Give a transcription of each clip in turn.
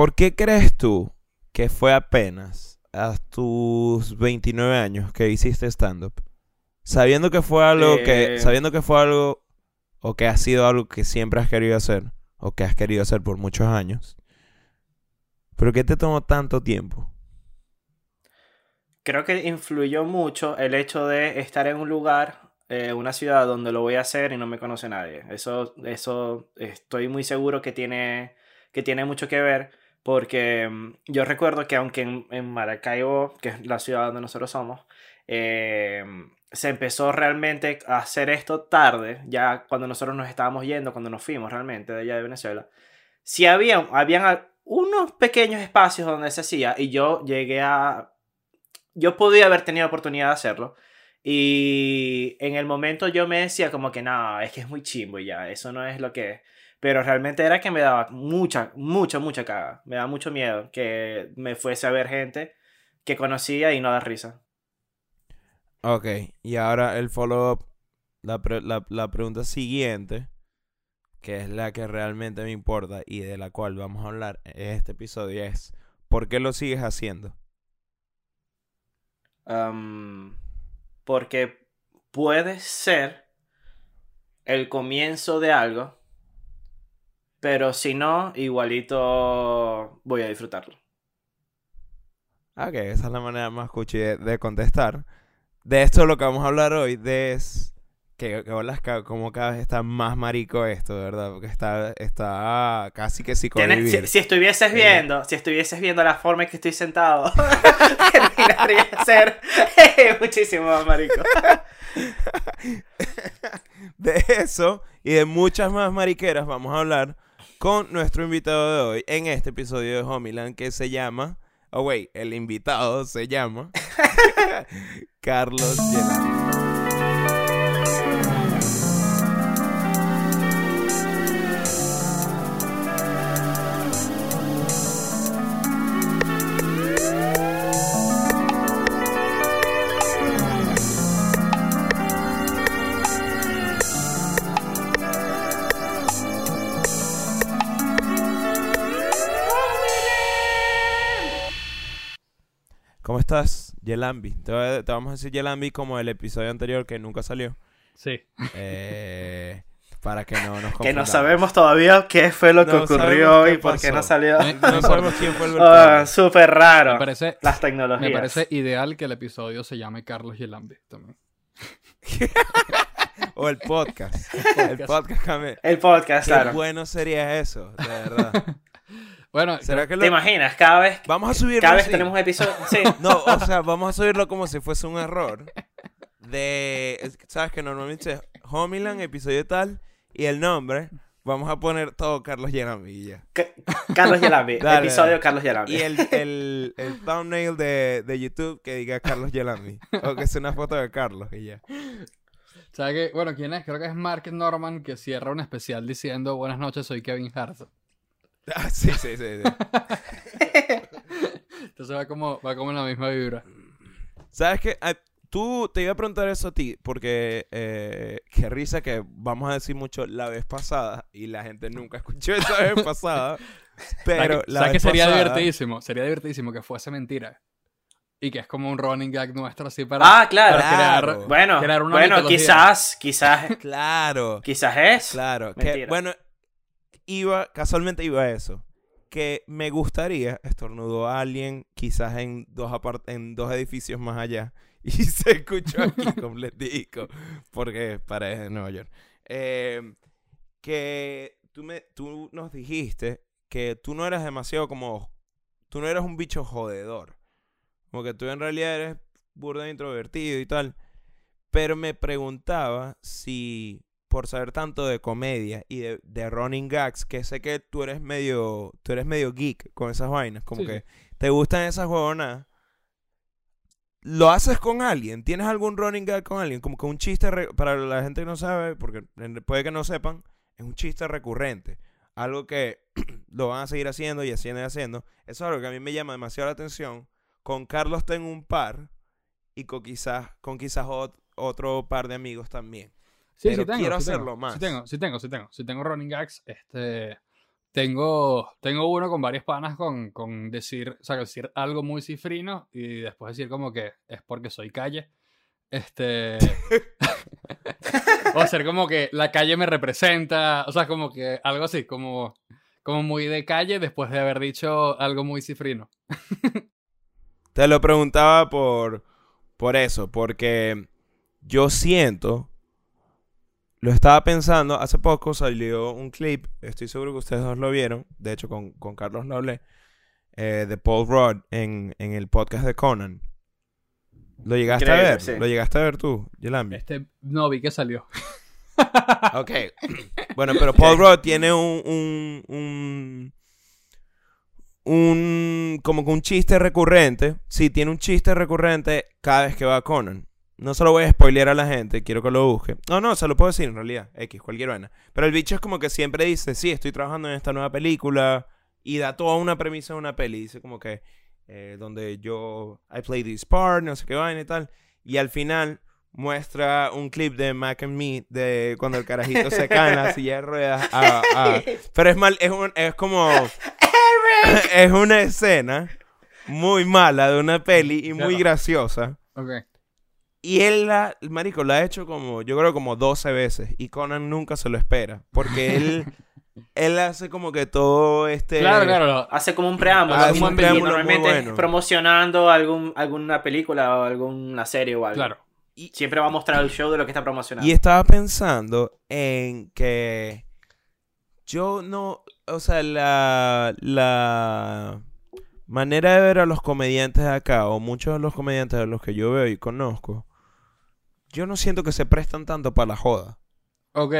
¿Por qué crees tú que fue apenas a tus 29 años que hiciste stand-up? Sabiendo que fue algo que. Eh. Sabiendo que fue algo. O que ha sido algo que siempre has querido hacer. O que has querido hacer por muchos años. ¿Pero qué te tomó tanto tiempo? Creo que influyó mucho el hecho de estar en un lugar, eh, una ciudad donde lo voy a hacer y no me conoce nadie. Eso, eso estoy muy seguro que tiene, que tiene mucho que ver porque mm, yo recuerdo que aunque en, en Maracaibo, que es la ciudad donde nosotros somos, eh, se empezó realmente a hacer esto tarde, ya cuando nosotros nos estábamos yendo, cuando nos fuimos realmente de allá de Venezuela, sí había, habían unos pequeños espacios donde se hacía y yo llegué a... Yo podía haber tenido oportunidad de hacerlo y en el momento yo me decía como que no, es que es muy chimbo ya, eso no es lo que es. Pero realmente era que me daba mucha, mucha, mucha caga. Me daba mucho miedo que me fuese a ver gente que conocía y no da risa. Ok, y ahora el follow-up. La, pre- la, la pregunta siguiente, que es la que realmente me importa y de la cual vamos a hablar en este episodio, es: ¿por qué lo sigues haciendo? Porque puede ser el comienzo de algo, pero si no, igualito voy a disfrutarlo. Ok, esa es la manera más cuchi de, de contestar. De esto es lo que vamos a hablar hoy, de es que, que como cada vez está más marico esto, ¿verdad? Porque está, está casi que psicoanalítico. si, si estuvieses Sí. viendo, si estuvieses viendo la forma en que estoy sentado, terminaría de ser muchísimo más marico. De eso y de muchas más mariqueras vamos a hablar con nuestro invitado de hoy en este episodio de Homeland que se llama... Oh, wait, el invitado se llama Carlos Yelani. Estás, Yelambi? Te, voy- te vamos a decir Yelambi como el episodio anterior que nunca salió. Sí. Eh, para que no nos Que no sabemos todavía qué fue lo que No ocurrió y por qué no salió. No sabemos quién fue el culpable. Súper raro. Me parece, Las tecnologías. me parece ideal que el episodio se llame Carlos Yelambi también. O el podcast. el podcast también. El podcast, Qué claro. bueno sería eso, de verdad. Bueno, ¿Será que ¿Te imaginas? Cada vez, Vamos a subirlo cada vez así. tenemos un episodio. Sí. No, o sea, vamos a subirlo como si fuese un error. De, es- sabes que normalmente es Homeland, episodio tal, y el nombre, vamos a poner todo Carlos Yelambi y ya. Ca- Carlos Yelambi. Episodio. Carlos Yelambi. Y el, el, el thumbnail de, de YouTube que diga Carlos Yelambi. O que sea una foto de Carlos y ya. ¿sabes qué? Bueno, ¿quién es? Creo que es Mark Norman que cierra un especial diciendo Buenas noches, soy Kevin Hart. Ah, sí, sí, sí. sí. Entonces va como, va como en la misma vibra. ¿Sabes qué? Ah, Tú te iba a preguntar eso a ti, porque eh, qué risa que vamos a decir mucho la vez pasada y la gente nunca escuchó esa vez pasada. Pero ¿Sabes que, la sabes vez que sería pasada- divertidísimo? Sería divertidísimo que fuese mentira. Y que es como un running gag nuestro así para... Ah, claro. para crear-. Bueno, crear una bueno, mitología. quizás, quizás, Claro, quizás es. claro. Que, Mentira. bueno, iba, casualmente iba a eso. Que me gustaría, estornudó a alguien quizás en dos, apart- en dos edificios más allá. Y se escuchó aquí completico. Porque parece de Nueva York. Eh, que tú, me, tú nos dijiste que tú no eras demasiado como... Tú no eras un bicho jodedor. Como que tú en realidad eres burda introvertido y tal. Pero me preguntaba si, por saber tanto de comedia y de, de running gags, que sé que tú eres medio, tú eres medio geek con esas vainas, como Sí, que te gustan esas huevonas. ¿Lo haces con alguien? ¿Tienes algún running gag con alguien? Como que un chiste, para la gente que no sabe, porque puede que no sepan, es un chiste recurrente. Algo que lo van a seguir haciendo y haciendo y haciendo. Eso es algo que a mí me llama demasiado la atención. Con Carlos tengo un par y con quizás, con quizás ot- otro par de amigos también. Sí, Pero sí tengo, quiero sí tengo. hacerlo más. Sí tengo, sí tengo, sí tengo. Sí tengo running gags. Este, tengo, tengo uno con varios panas con, con decir, o sea, decir algo muy cifrino y después decir como que es porque soy calle. Este. o ser como que la calle me representa. O sea, como que algo así, como, como muy de calle después de haber dicho algo muy cifrino. Te lo preguntaba por, por eso, porque yo siento. Lo estaba pensando, hace poco salió un clip, estoy seguro que ustedes dos lo vieron, de hecho con, con Carlos lo hablé, eh, de Paul Rudd en, en el podcast de Conan. ¿Lo llegaste a ver? sí. ¿Lo llegaste a ver tú, Yolami? Este, no vi que salió. Ok. Bueno, pero Paul Rudd tiene un, un, un, un- como que un chiste recurrente. Sí, tiene un chiste recurrente cada vez que va a Conan. No se lo voy a spoilear a la gente, quiero que lo busque. No, no, se lo puedo decir en realidad. X, cualquier vaina. Pero el bicho es como que siempre dice, sí, estoy trabajando en esta nueva película. Y da toda una premisa de una peli. Dice como que, eh, donde yo, I play this part, no sé qué vaina y tal. Y al final muestra un clip de Mac and Me de cuando el carajito se cae en la silla de ruedas. Pero es mal, es, un- es como... es una escena muy mala de una peli y muy Claro. graciosa. Ok. Y él, la, el marico, la ha hecho como, yo creo como 12 veces. Y Conan nunca se lo espera. Porque él, él hace como que todo este... Claro, claro. lo- Hace como un preámbulo. Hace como un en- preámbulo muy normalmente bueno. promocionando algún, alguna película o alguna serie o algo. Claro. Y, Siempre va a mostrar el show de lo que está promocionando. y estaba pensando en que yo no, o sea, la, la manera de ver a los comediantes de acá, o muchos de los comediantes de los que yo veo y conozco, yo no siento que se prestan tanto para la joda. Ok.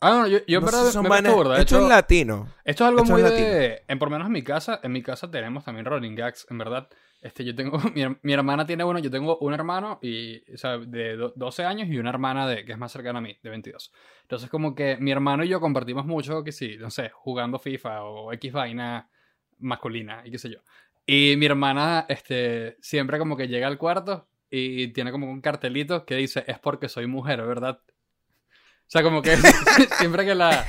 Ah, no, yo, yo No verdad son me burda. De Esto hecho, es latino. Esto es algo Esto muy es de... En, por lo menos en mi casa, en mi casa tenemos también running gags, en verdad. Este, yo tengo... Mi, mi hermana tiene uno, yo tengo un hermano y, o sea, de do- 12 años y una hermana de, que es más cercana a mí, de 22. Entonces como que mi hermano y yo compartimos mucho, que sí, no sé, jugando FIFA o X vaina masculina y qué sé yo. Y mi hermana, este, siempre como que llega al cuarto y tiene como un cartelito que dice, es porque soy mujer, ¿verdad? O sea, como que siempre que la...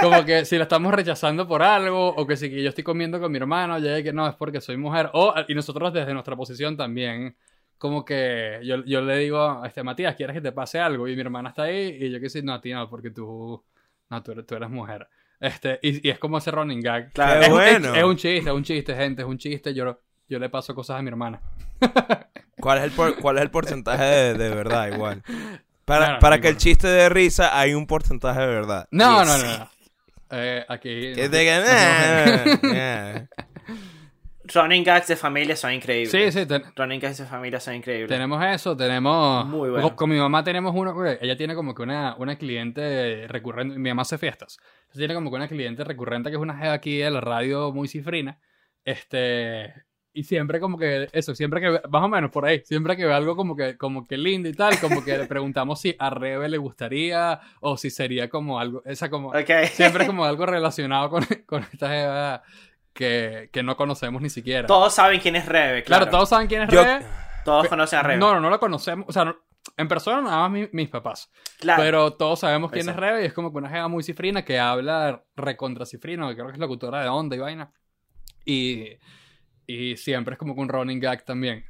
Como que si la estamos rechazando por algo, o que si que yo estoy comiendo con mi hermano, ya que no, es porque soy mujer. O, y nosotros desde nuestra posición también, como que yo, yo le digo a este Matías, ¿quieres que te pase algo? Y mi hermana está ahí, y yo que sí, no, a ti no, porque tú, no, tú eres, tú eres mujer. Este, y, y es como ese running gag. Claro. Es, un- es- bueno. es un chiste, es un chiste, gente, es un chiste. Yo, yo le paso cosas a mi hermana. ¿Cuál es el, por- cuál es el porcentaje de, de verdad igual? Para, para no que el chiste de risa hay un porcentaje de verdad. No, Yes. no, no, no. Eh, aquí. Que no- te Running gags de familia son increíbles. Sí, sí, ten- Running gags de familia son increíbles. Tenemos eso, tenemos... Muy bueno. Con, con mi mamá tenemos uno, ella tiene como que una, una cliente recurrente, mi mamá hace fiestas, entonces tiene como que una cliente recurrente que es una jeva aquí de la radio muy cifrina, este, y siempre como que, eso, siempre que, ve- más o menos por ahí, siempre que ve algo como que, como que lindo y tal, como que le preguntamos si a Rebe le gustaría, o si sería como algo, esa como, siempre como algo relacionado con, con esta jeva que, que no conocemos ni siquiera. Todos saben quién es Rebe, claro, claro. todos saben quién es Yo- Rebe. Todos conocen a Rebe. No, no, no lo conocemos. O sea, no- en persona nada más mi- mis papás. claro. Pero todos sabemos quién es Rebe y es como que una jeva muy cifrina que habla recontra cifrino, que creo que es locutora de onda y vaina. Y, y siempre es como que un running gag también.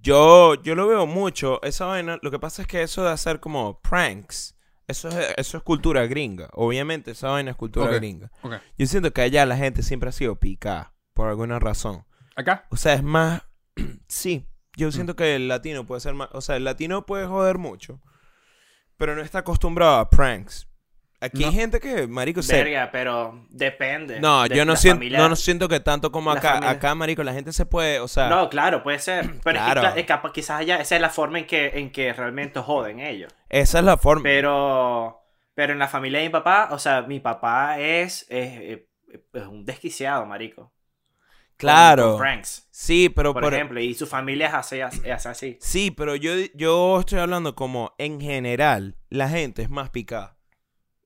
Yo, yo lo veo mucho, esa vaina. Lo que pasa es que eso de hacer como pranks, eso es, eso es cultura gringa. Obviamente, esa vaina es cultura gringa. Ok. Yo siento que allá la gente siempre ha sido picada, por alguna razón. Acá. O sea, es más. sí, yo siento que el latino puede ser más. O sea, el latino puede joder mucho, pero no está acostumbrado a pranks. Aquí No. hay gente que, marico, se. Verga, pero depende. No, de yo no siento, familia. no, no siento que tanto como acá. familia. Acá, marico, la gente se puede, o sea. No, claro, puede ser. Pero Claro. es que, capaz- quizás allá esa es la forma en que, en que realmente joden ellos. Esa es la forma. Pero, pero en la familia de mi papá, o sea, mi papá es, es, es un desquiciado, marico. Claro. con pranks, Sí, pero por, por, ejemplo, y su familia es así. es así. Sí, pero yo, yo estoy hablando como en general, la gente es más picada.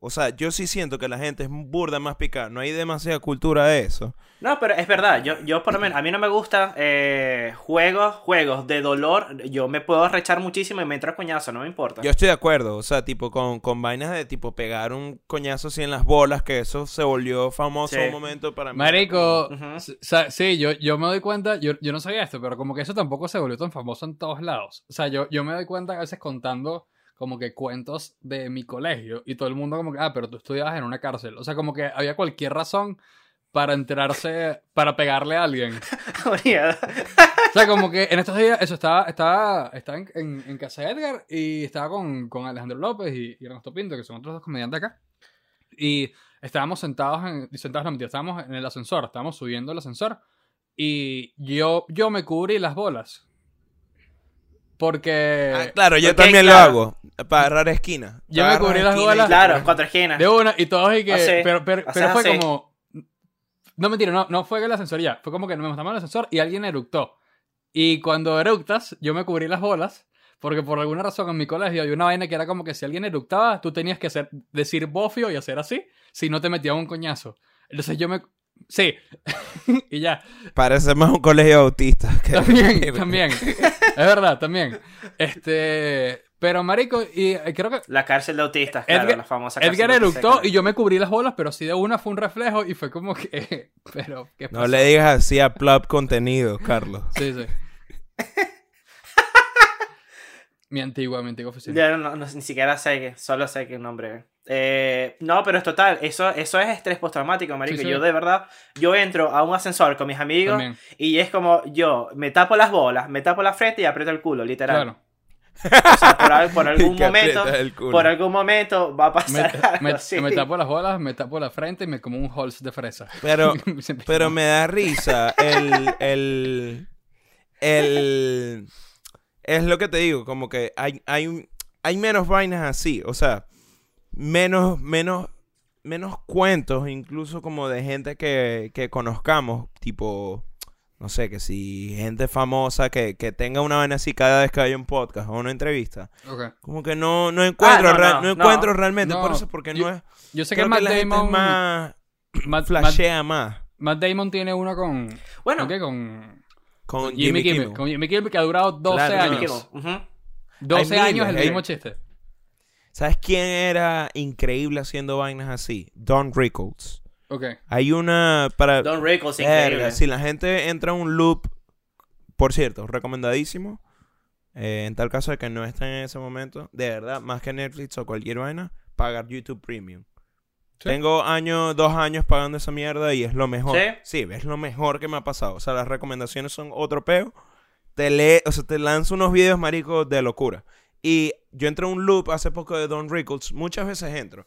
O sea, yo sí siento que la gente es burda más picada. No hay demasiada cultura de eso. No, pero es verdad. Yo, yo por lo menos, a mí no me gustan eh, juegos, juegos de dolor. Yo me puedo arrechar muchísimo y me entra coñazo, no me importa. Yo estoy de acuerdo. O sea, tipo con, con vainas de tipo pegar un coñazo así en las bolas, que eso se volvió famoso Sí. un momento para mí. Marico, sí, yo, yo me doy cuenta, yo, yo no sabía esto, pero como que eso tampoco se volvió tan famoso en todos lados. O sea, yo, yo me doy cuenta a veces contando como que cuentos de mi colegio y todo el mundo como que, ah, pero tú estudiabas en una cárcel. O sea, como que había cualquier razón para enterarse, para pegarle a alguien. O sea, como que en estos días, eso estaba, estaba, estaba en, en, en casa de Edgar y estaba con, con Alejandro López y, y Ernesto Pinto, que son otros dos comediantes acá. Y estábamos sentados en, sentados, no mentira, estábamos en el ascensor, estábamos subiendo el ascensor y yo, yo me cubrí las bolas. Porque Ah, claro, yo también lo claro. hago. Para agarrar esquina. Yo me cubrí las bolas. Claro, cuatro esquinas. de una y todos y que... Así, pero pero, haces pero fue así. como... No, mentira, no, no fue el ascensor ya. Fue como que nos montamos el ascensor y alguien eructó. Y cuando eructas, yo me cubrí las bolas. Porque por alguna razón en mi colegio había una vaina que era como que si alguien eructaba, tú tenías que hacer, decir bofio y hacer así, si no te metían un coñazo. Entonces yo me... Sí. y ya. Parece más un colegio de autistas. que- También, también. Es verdad, también. Este... Pero, marico, y eh, creo que La cárcel de autistas, claro, Edgar- la famosa cárcel Edgar eructó y yo me cubrí las bolas, pero sí de una fue un reflejo y fue como que... Pero, ¿qué No pasó? le digas así a Plop contenido, Carlos. Sí, sí. mi antigua, mi antigua oficina. Ya no, no, ni siquiera sé que, solo sé que el nombre. Eh, no, pero es total, eso, eso es estrés postraumático, marico. Sí, sí. Yo de verdad, yo entro a un ascensor con mis amigos También. y es como yo me tapo las bolas, me tapo la frente y aprieto el culo, literal. Claro. O sea, por, al- por algún momento, por algún momento va a Me, pasar algo me- tapo las bolas, me tapo la frente y me como un Halls de fresa. Pero, pero me da risa el, el, el, es lo que te digo, como que hay, hay, hay menos vainas así, o sea, menos, menos, menos cuentos, incluso como de gente que, que conozcamos, tipo, no sé, que si gente famosa que, que tenga una vaina así cada vez que hay un podcast o una entrevista, Ok. como que no, no encuentro, Ah, no, real- no, no no. encuentro realmente, No, por eso, porque yo- no es, Yo sé que Matt que la gente Damon... más, Matt, Matt- flashea más. Matt Damon tiene uno con... Bueno, ¿con qué? Con... Con Jimmy, Kimmel. Con Jimmy Kimmel que ha durado 12 Claro, Jimmy años. Ujú. 12 Hay años miles, el hay- mismo chiste. ¿Sabes quién era increíble haciendo vainas así? Don Rickles. Ok. Hay una para... Don Rickles, increíble. si la gente entra en un loop, por cierto, recomendadísimo. eh, en tal caso de que no estén en ese momento, de verdad, más que Netflix o cualquier vaina, pagar YouTube Premium. Sí. Tengo años, dos años pagando esa mierda y es lo mejor. ¿Sí? es lo mejor que me ha pasado. O sea, las recomendaciones son otro peo. Te lee, o sea, te lanzo unos videos, marico, de locura. Y yo entré a un loop hace poco de Don Rickles, muchas veces entro.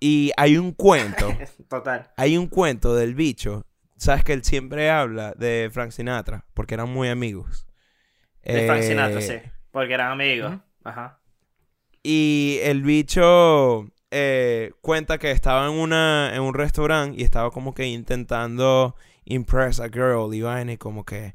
Y hay un cuento, Total. hay un cuento del bicho. Sabes que él siempre habla de Frank Sinatra, porque eran muy amigos. De Frank Eh, Sinatra, sí. Porque eran amigos. Ajá. Y el bicho eh, cuenta que estaba en, una, en un restaurante y estaba como que intentando impress a girl y vaina y como que,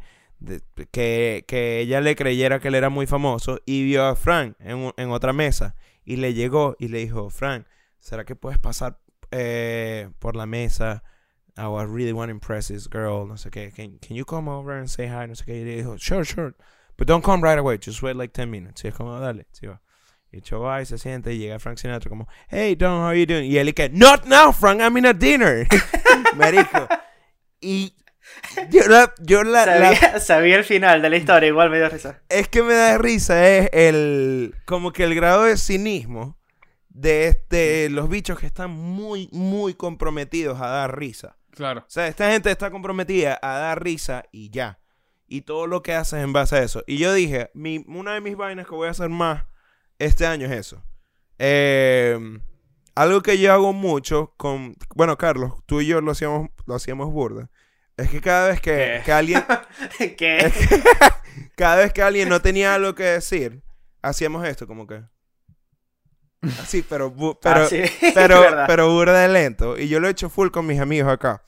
que, que ella le creyera que él era muy famoso y vio a Frank en, en otra mesa y le llegó y le dijo, Frank, ¿será que puedes pasar eh, por la mesa? I really want to impress this girl, no sé qué. Can, can you come over and say hi? No sé qué. Y le dijo, sure, sure. But don't come right away. Just wait like 10 minutes. Y es como, dale, sí va. Y va y se siente y llega Frank Sinatra como, hey, Don, how you doing? Y él y que, not now, Frank, I'm in a dinner. Marico. Y yo la, yo la, sabía el final de la historia, igual me dio risa. es que me da risa, es el, como que el grado de cinismo de este, los bichos que están muy, muy comprometidos a dar risa. Claro. O sea, esta gente está comprometida a dar risa y ya. Y todo lo que haces en base a eso. Y yo dije, mi, una de mis vainas que voy a hacer más este año es eso. Eh, algo que yo hago mucho con... Bueno, Carlos, tú y yo lo hacíamos, lo hacíamos burda. Es que cada vez que, ¿Qué? que alguien... es que cada vez que alguien no tenía algo que decir, hacíamos esto como que... Así, pero... bu- pero Ah, sí, pero, pero burda de lento. Y yo lo he hecho full con mis amigos acá.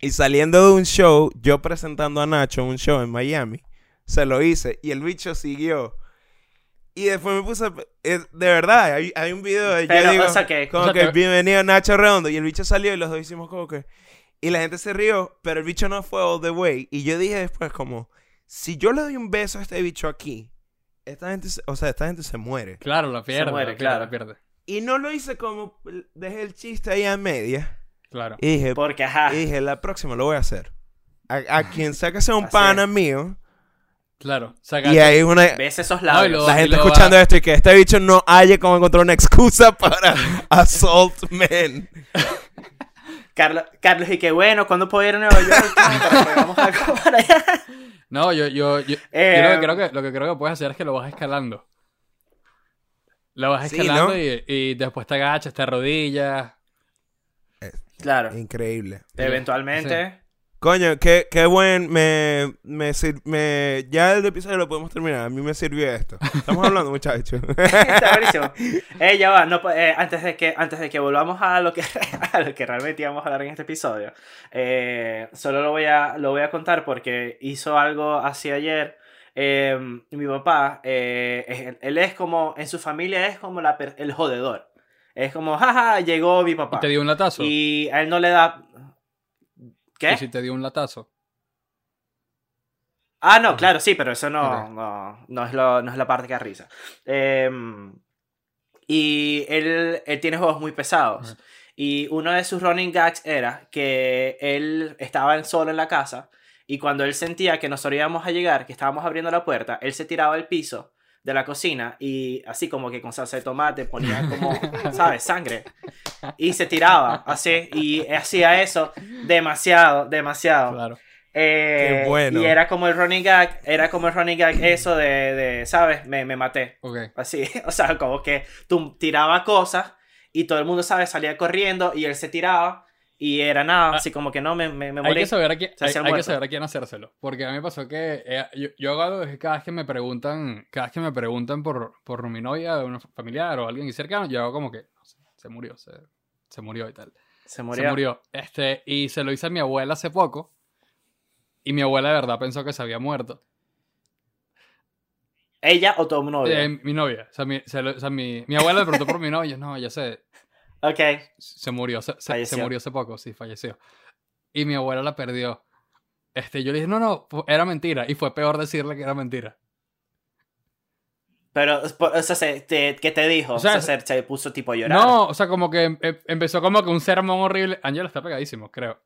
Y saliendo de un show, yo presentando a Nacho un show en Miami, se lo hice y el bicho siguió. Y después me puse... eh, de verdad, hay, hay un video de... Pero, yo digo, o sea que. como o sea, que bienvenido Nacho Redondo. Y el bicho salió y los dos hicimos como que... Y la gente se rió, pero el bicho no fue all the way. Y yo dije después como... Si yo le doy un beso a este bicho aquí... Esta gente, se- o sea, esta gente se muere. Claro, la pierde. muere, la pierde, claro. la pierde. Y no lo hice como... Dejé el chiste ahí a media. Claro. Y dije, Porque, ajá. y dije la próxima lo voy a hacer. A, a quien sea que sea un pana mío. Claro. Y Sacaste- hay una... Ves esos No, y labios. lo- La gente va- escuchando esto y que este bicho no haya como encontrar una excusa para assault men. Carlos, Carlos, y que bueno, ¿cuándo puedo ir a Nueva York? Para vamos a comer allá. No, yo, yo, yo, yo Eh, lo, que creo que, lo que creo que puedes hacer es que lo vas escalando. Lo vas Sí, escalando ¿no? y, y después te agachas, te arrodillas. Claro. Increíble. Eventualmente. Coño, qué, qué buen. Me, me, sir- me- Ya el episodio lo podemos terminar. A mí me sirvió esto. Estamos hablando, muchachos. Está buenísimo. Eh, ya va, no, eh, antes, de que, antes de que volvamos a lo que, a lo que realmente íbamos a hablar en este episodio, eh, solo lo voy, a, lo voy a contar porque hizo algo así ayer. Eh, mi papá, eh, es- él es como, en su familia es como la per- el jodedor. Es como, jaja, llegó mi Y papá. te dio un latazo. Y, Y a él no le da... ¿Qué? si te dio un latazo. Ah, no, claro, sí, pero eso no, no, no, es, lo, no es la parte que da risa. Em, y él, él tiene juegos muy pesados. Ajá. Y uno de sus running gags era que él estaba solo en la casa y cuando él sentía que nosotros íbamos a llegar, que estábamos abriendo la puerta, él se tiraba al piso de la cocina y así como que con salsa de tomate ponía como, ¿sabes? Sangre. Y se tiraba así y hacía eso demasiado, demasiado. Claro. Eh, Qué bueno. Y era como el running gag, era como el running gag eso de, de ¿sabes? Me, me maté. Ok. Así, o sea, como que tú tiraba cosas y todo el mundo, ¿sabes? Salía corriendo y él se tiraba y era nada, Ah, así como que no, me, me, me Hay morí. que, saber a quién, hay, hay que saber a quién hacérselo. Porque a mí me pasó que eh, yo, yo hago algo que cada vez que me preguntan, cada vez que me preguntan por, por mi novia, un familiar o alguien cercano, yo hago como que no sé, se murió, se, se murió y tal. Se murió. Se murió. Este, y se lo hice a mi abuela hace poco. Y mi abuela de verdad pensó que se había muerto. ¿Ella o tu novia? Eh, mi novia. O sea, mi, se lo- o sea, mi, mi abuela le preguntó por mi novia. No, ya sé. Ok. Se murió. Se, se- murió hace poco, sí, falleció. Y mi abuela la perdió. Este, yo le dije, no, no, era mentira. Y fue peor decirle que era mentira. Pero, o sea, se- te- ¿qué te dijo? O O sea, se, puso tipo a llorar. No, o sea, como que em- em- empezó como que un sermón horrible. Angela está pegadísimo, creo.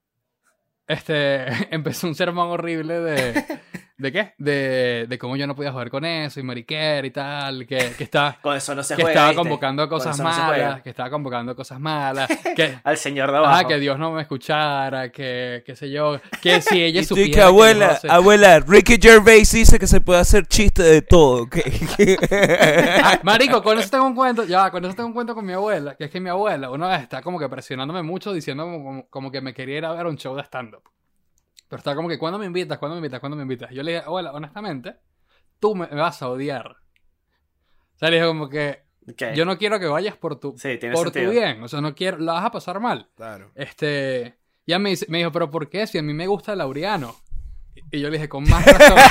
Este, empezó un sermón horrible de... ¿De qué? De, de cómo yo no podía jugar con eso y mariquera y tal. Que, que, está, Con eso no se que juega. estaba ¿viste? convocando Con cosas no malas. que estaba convocando cosas malas. Que, Al señor de abajo. ah, que Dios no me escuchara. Que, qué sé yo. Que si ella y supiera. que abuela, yo no sé- abuela, Ricky Gervais dice que se puede hacer chiste de todo. ¿ok? Ah, marico, con eso tengo un cuento, ya, con eso tengo un cuento con mi abuela, que es que mi abuela una vez está como que presionándome mucho, diciendo como, como- como que me quería ir a ver un show de stand-up. Pero está como que, ¿cuándo me invitas? ¿Cuándo me invitas? ¿Cuándo me invitas? Yo le dije, abuela, honestamente, tú me, me vas a odiar. O sea, le dije como que, yo no quiero que vayas por tu, Sí, por sentido. tu bien, o sea, no quiero, la vas a pasar mal. Claro. Este, ya me, dijo, ¿pero por qué? Si a mí me gusta el Laureano. Y y yo le dije, con más razón.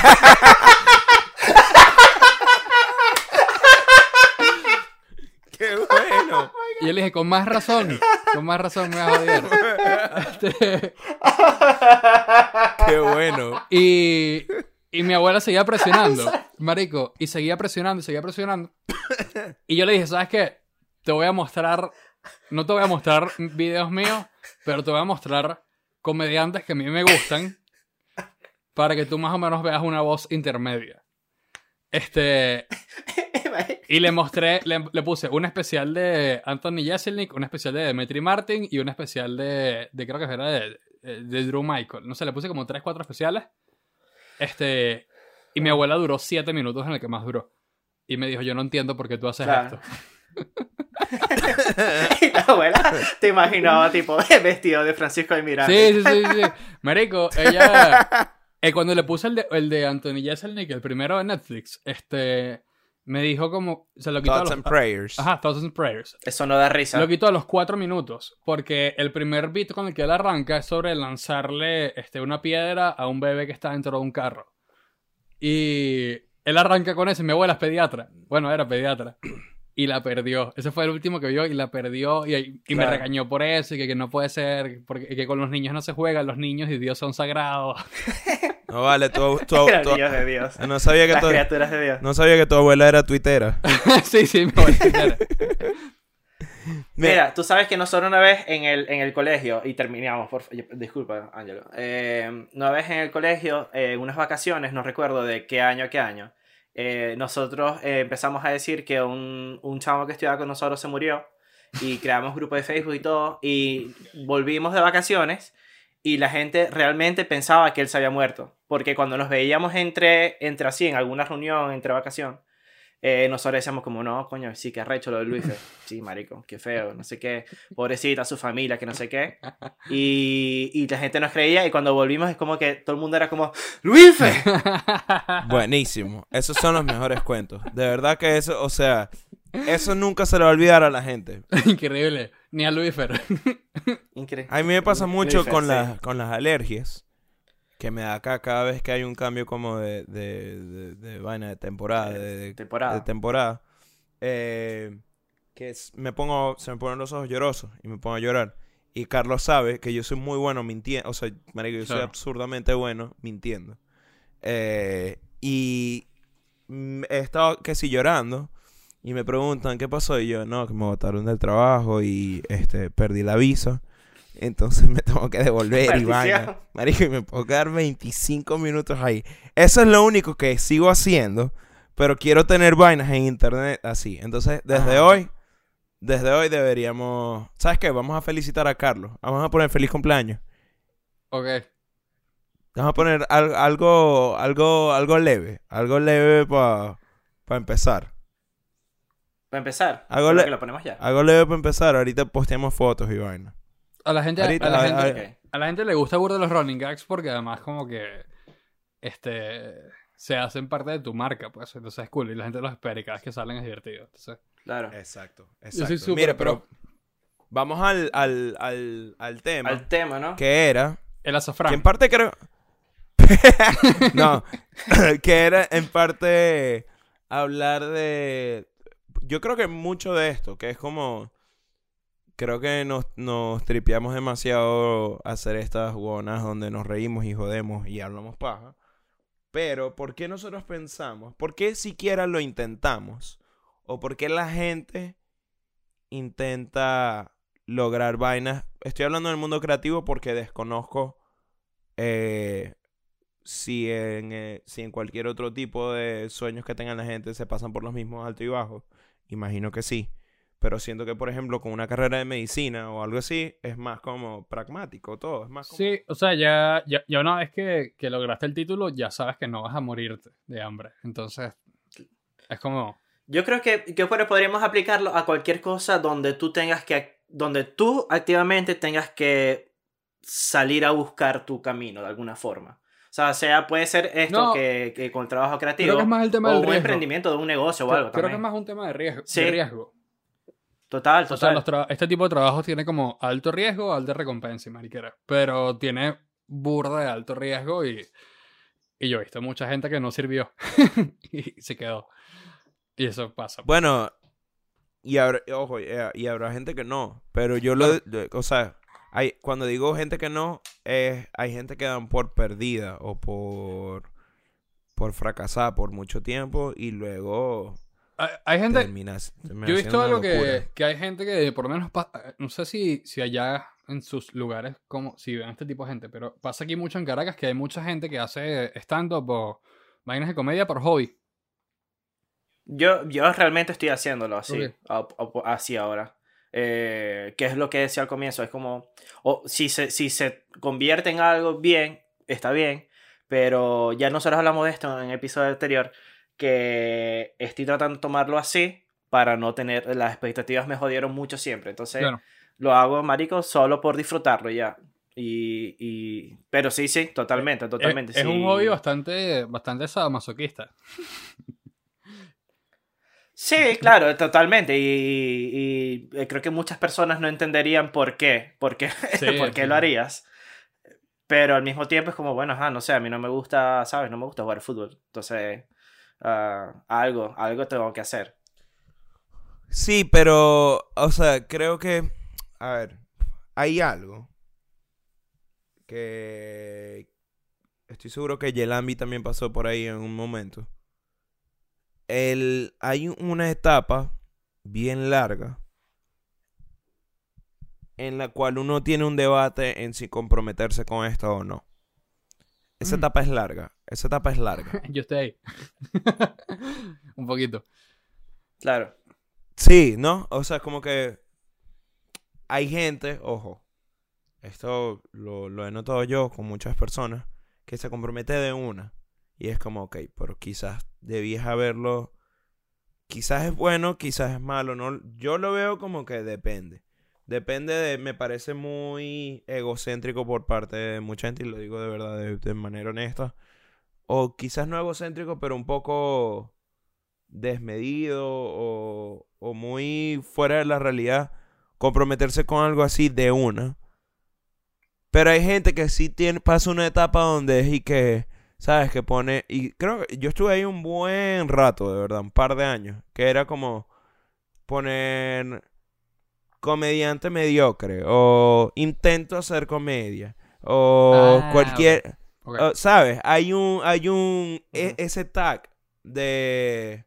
Qué bueno. Y yo le dije, con más razón, con más razón me vas a odiar. Este, Qué bueno. Y, y mi abuela seguía presionando, marico, y seguía presionando, y seguía presionando. Y yo le dije, ¿sabes qué? Te voy a mostrar, no te voy a mostrar videos míos, pero te voy a mostrar comediantes que a mí me gustan para que tú más o menos veas una voz intermedia. Este, y le mostré, le, le puse un especial de Anthony Jeselnik, un especial de Demetri Martin y un especial de, de creo que era de, de Drew Michael. No sé, le puse como 3, 4 especiales. Este, y mi abuela duró 7 minutos en el que más duró. Y me dijo, yo no entiendo por qué tú haces Claro. esto. y la abuela te imaginaba tipo vestido de Francisco de Miranda. Sí, sí, sí, sí. Marico, ella... eh, cuando le puse el de, el de Anthony Jeselnik, el primero de Netflix, este... Me dijo como... Se lo quitó a Thoughts los... and prayers. Ajá, Thoughts and Prayers. Eso no da risa. Lo quito a los cuatro minutos, porque el primer beat con el que él arranca es sobre lanzarle este, una piedra a un bebé que está dentro de un carro. Y, Él arranca con eso y mi abuela es pediatra. Bueno, era pediatra. Y la perdió. Ese fue el último que vio y la perdió. Y, y me regañó por eso. Y que, que no puede ser. Porque que con los niños no se juega. Los niños y Dios son sagrados. No vale, tu, tu, tu- niños de Dios. no sabía que Las tu, criaturas de Dios. no sabía que tu abuela era tuitera. sí, sí, mi abuela. era. Mira, tú sabes que nosotros una vez en el, en el colegio, y terminamos, por disculpa, Ángelo, eh, una vez en el colegio, eh, en unas vacaciones, no recuerdo de qué año a qué año, eh, nosotros eh, empezamos a decir que un, un chavo que estudiaba con nosotros se murió, y creamos grupo de Facebook y todo, y volvimos de vacaciones, y la gente realmente pensaba que él se había muerto, porque cuando nos veíamos entre, entre así, en alguna reunión, entre vacación, eh, nosotros decíamos como, no, coño, sí, que arrecho lo de Luis. Sí, marico, qué feo, no sé qué. Pobrecita, su familia, que no sé qué. Y, y la gente nos creía y cuando volvimos es como que todo el mundo era como, ¡Luife! Buenísimo. Esos son los mejores cuentos. De verdad que eso, o sea, eso nunca se le va a olvidar a la gente. Increíble. Ni a Luifer. Increíble. A mí me pasa mucho con, sí. las, con las alergias. Que me da acá cada vez que hay un cambio como de, de, de, de vaina de temporada. De, de- Temporada. de temporada. Eh, que es- me pongo, se me ponen los ojos llorosos y me pongo a llorar. Y Carlos sabe que yo soy muy bueno mintiendo. O sea, marico, yo soy Claro. absurdamente bueno mintiendo. Eh, y he estado que si llorando y me preguntan qué pasó y yo no que me botaron del trabajo y este perdí la visa entonces me tengo que devolver y vaina. Marico y me puedo quedar 25 minutos ahí. Eso es lo único que sigo haciendo pero quiero tener vainas en internet así. Entonces desde hoy desde hoy deberíamos sabes qué vamos a felicitar a Carlos. Vamos a poner feliz cumpleaños. Ok. Vamos a poner al- algo, algo, algo leve. Algo leve para empezar. Para empezar, Hago le- que lo ponemos ya. Algo leve para empezar. Ahorita posteamos fotos y vaina. A la gente, Ahorita- a la a- gente, a- la gente le gusta burda los running gags porque además como que este se hacen parte de tu marca, pues. Entonces es cool y la gente los espera y cada vez que salen es divertido. Entonces, Claro. Exacto. Yo soy súper Mira, pro. pero vamos al, al, al, al tema. Al tema, ¿no? Que era... el Que azafrán. en parte creo... no. que era en parte hablar de... Yo creo que mucho de esto, que es como... Creo que nos, nos tripeamos demasiado hacer estas jugonas donde nos reímos y jodemos y hablamos paja. Pero, ¿por qué nosotros pensamos? ¿Por qué siquiera lo intentamos? ¿O por qué la gente intenta lograr vainas? Estoy hablando del mundo creativo porque desconozco eh, si, en, eh, si en cualquier otro tipo de sueños que tengan la gente se pasan por los mismos alto y bajo. Imagino que sí. Pero siento que, por ejemplo, con una carrera de medicina o algo así, es más como pragmático todo. Es más como... Sí, o sea, ya, ya, ya una vez que, que lograste el título, ya sabes que no vas a morirte de hambre. Entonces, es como... Yo creo que, que bueno, podríamos aplicarlo a cualquier cosa donde tú tengas que, donde tú activamente tengas que salir a buscar tu camino de alguna forma. O sea, sea puede ser esto No. que, que con trabajo creativo Creo que es más el tema o del un riesgo. emprendimiento de un negocio o algo creo que también. es más un tema de riesgo. Sí. de riesgo. Total, O sea, total. los tra- este tipo de trabajos tiene como alto riesgo, alta recompensa y mariquera. Pero tiene burda de alto riesgo y, y yo he visto mucha gente que no sirvió y se quedó. Y eso pasa. Bueno, y habrá, ojo, eh, y habrá gente que no, pero yo lo, lo- o sea, hay, cuando digo gente que no, es, hay gente que dan por perdida o por, por fracasada por mucho tiempo y luego Hay, hay gente... terminas. termina Yo he visto algo que, que hay gente que por lo menos... No sé si, si allá en sus lugares, como si ven este tipo de gente, pero pasa aquí mucho en Caracas que hay mucha gente que hace stand-up o vainas de comedia por hobby. Yo, yo realmente estoy haciéndolo así, Ok. a- a- así ahora. Eh, que es lo que decía al comienzo, es como, o si se, si se convierte en algo bien, está bien, pero ya nosotros hablamos de esto en el episodio anterior, que estoy tratando de tomarlo así para no tener, las expectativas me jodieron mucho siempre, entonces Claro. lo hago, marico, solo por disfrutarlo ya. Y, y... Pero sí, sí, totalmente, totalmente. Es, es sí. un hobby bastante, bastante sadomasoquista. Sí, claro, totalmente. Y, y, eh, creo que muchas personas no entenderían por qué, por qué, Sí, por qué sí. lo harías. Pero al mismo tiempo es como, bueno, ajá, no sé, a mí no me gusta, ¿sabes? No me gusta jugar fútbol. Entonces, ah, algo, algo tengo que hacer. Sí, pero, o sea, creo que, a ver, hay algo que estoy seguro que Yelambi también pasó por ahí en un momento. El, hay una etapa bien larga en la cual uno tiene un debate en si comprometerse con esto o no. Esa Mm. etapa es larga. Esa etapa es larga. Yo estoy ahí. un poquito. Claro. Sí, ¿no? O sea, como que hay gente, ojo, esto lo, lo he notado yo con muchas personas, que se compromete de una. Y es como, ok, pero quizás debías haberlo. Quizás es bueno, quizás es malo, ¿no? Yo lo veo como que depende. Depende de, me parece muy egocéntrico por parte de mucha gente, y lo digo de verdad, de, manera honesta. O quizás no egocéntrico, pero un poco desmedido o, o muy fuera de la realidad comprometerse con algo así de una. Pero hay gente que sí tiene, pasa una etapa donde es y que, ¿sabes? Que pone, y creo que yo estuve ahí un buen rato, de verdad, un par de años, que era como poner comediante mediocre o intento hacer comedia o Ah, cualquier, ¿Sabes? Hay un, hay un, e- ese tag de,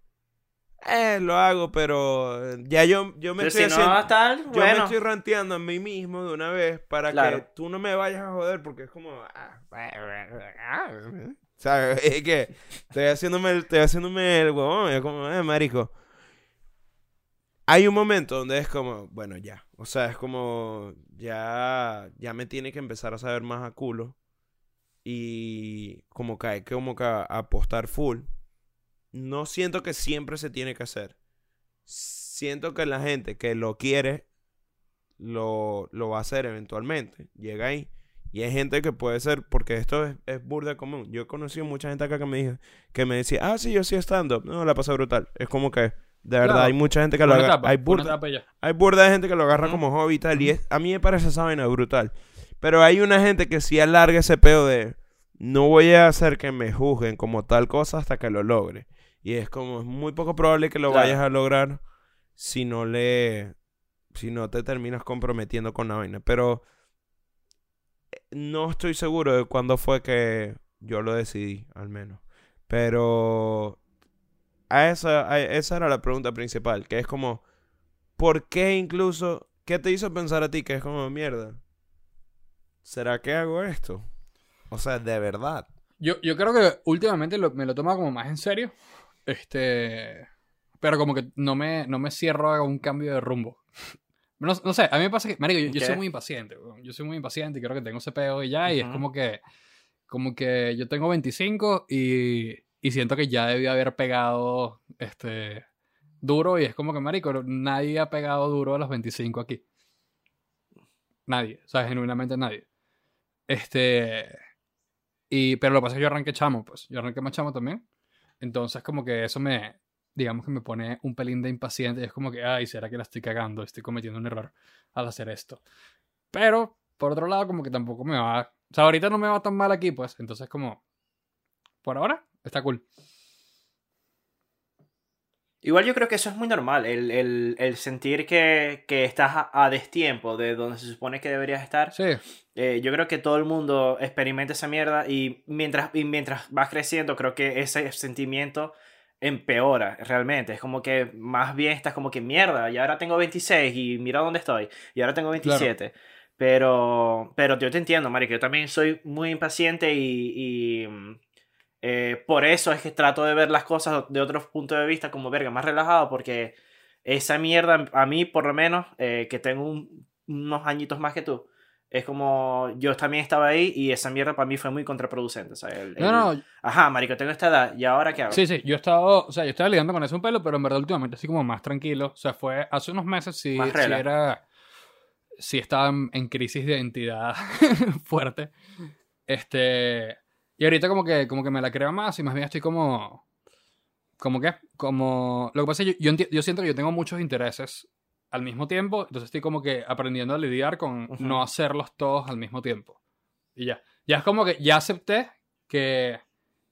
eh, lo hago, pero ya yo, yo me Pero estoy si no haciendo, tal, yo me bueno. estoy ranteando a mí mismo de una vez para que Claro. tú no me vayas a joder porque es como, ah, ¿sabes? Es que estoy haciéndome, el- estoy haciéndome el huevón, es como, eh, marico. Hay un momento donde es como, bueno, ya. O sea, es como, ya, ya me tiene que empezar a saber más a culo. Y como que hay que como que apostar full. No siento que siempre se tiene que hacer. Siento que la gente que lo quiere, lo, lo va a hacer eventualmente. Llega ahí. Y hay gente que puede ser, porque esto es, es burda común. Yo he conocido mucha gente acá que me dijo, que me decía, ah, sí, yo sí stand-up. No, la pasa brutal. Es como que, de verdad, Claro. hay mucha gente que lo agarra. Hay burda, hay burda de gente que lo agarra como hobby y tal. Y es- a mí me parece esa vaina brutal. Pero hay una gente que sí alarga ese pedo de no voy a hacer que me juzguen como tal cosa hasta que lo logre. Y es como es muy poco probable que lo Claro. vayas a lograr si no le si no te terminas comprometiendo con la vaina. Pero eh, no estoy seguro de cuándo fue que yo lo decidí, al menos. Pero a esa, a esa era la pregunta principal, que es como, ¿por qué incluso, qué te hizo pensar a ti que es como mierda? ¿Será que hago esto? O sea, de verdad. Yo, yo creo que últimamente lo- me lo tomo como más en serio. Este. Pero como que no me, no me cierro a un cambio de rumbo. No, no sé, a mí me pasa que, marico, yo, yo soy muy impaciente. Yo soy muy impaciente y creo que tengo ese peo y ya, y es como que, como que yo tengo 25 y, y siento que ya debí haber pegado, este, duro y es como que, marico, nadie ha pegado duro a los 25 aquí. Nadie, o sea, genuinamente nadie. Este, y, pero lo que pasa es que yo arranqué chamo, pues, yo arranqué más chamo también. Entonces como que eso me, digamos que me pone un pelín de impaciente es como que, ay, ¿será que la estoy cagando? Estoy cometiendo un error al hacer esto. Pero, por otro lado, como que tampoco me va... O sea, ahorita no me va tan mal aquí, pues. Entonces como, por ahora, está cool. Igual yo creo que eso es muy normal, el, el- el sentir que, que estás a, a destiempo de donde se supone que deberías estar. Sí, Eh, yo creo que todo el mundo experimenta esa mierda y mientras, y mientras vas creciendo, creo que ese sentimiento empeora realmente. Es como que más bien estás como que mierda, y ahora tengo 26 y mira dónde estoy, y ahora tengo 27. Pero, pero yo te entiendo, Mari, que yo también soy muy impaciente y, y, mm, eh, por eso es que trato de ver las cosas de otros puntos de vista como verga, más relajado, porque esa mierda, a mí por lo menos, eh, que tengo un- unos añitos más que tú, es como yo también estaba ahí y esa mierda para mí fue muy contraproducente. o sea, el- no, el- no, Ajá, marico, tengo esta edad, ¿y ahora qué hago? sí, sí, yo he estado, o sea, yo estaba lidiando con eso un pelo, pero en verdad últimamente así como más tranquilo. O sea, fue hace unos meses sí, sí rela. era, sí estaba en crisis de identidad fuerte. Este, y ahorita como que, como que me la creo más y más bien estoy como, como que, como, lo que pasa es que yo, yo, yo siento que yo tengo muchos intereses al mismo tiempo, entonces estoy como que aprendiendo a lidiar con Ujú. no hacerlos todos al mismo tiempo. Y ya, ya es como que ya acepté que,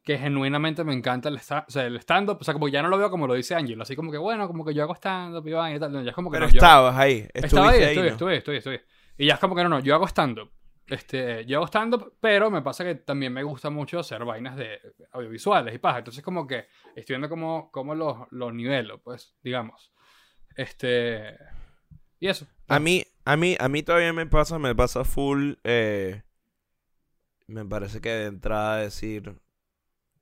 que genuinamente me encanta el, sta- o sea, el stand-up. O sea, como ya no lo veo como lo dice Angelo. Así como que, bueno, como que yo hago stand-up y tal. No, ya es como que Pero no, yo- estabas ahí. Estaba ahí, estuviste estoy, ¿no? estoy, estoy, estoy. Y ya es como que no, no, yo hago stand-up. Este, yo hago stand-up, pero me pasa que también me gusta mucho hacer vainas de audiovisuales y paja. Entonces, como que estoy viendo cómo, cómo los, los nivelo, pues, digamos. Este. Y eso. A mí, a mí, a mí todavía me pasa, me pasa full. eh, me parece que de entrada decir,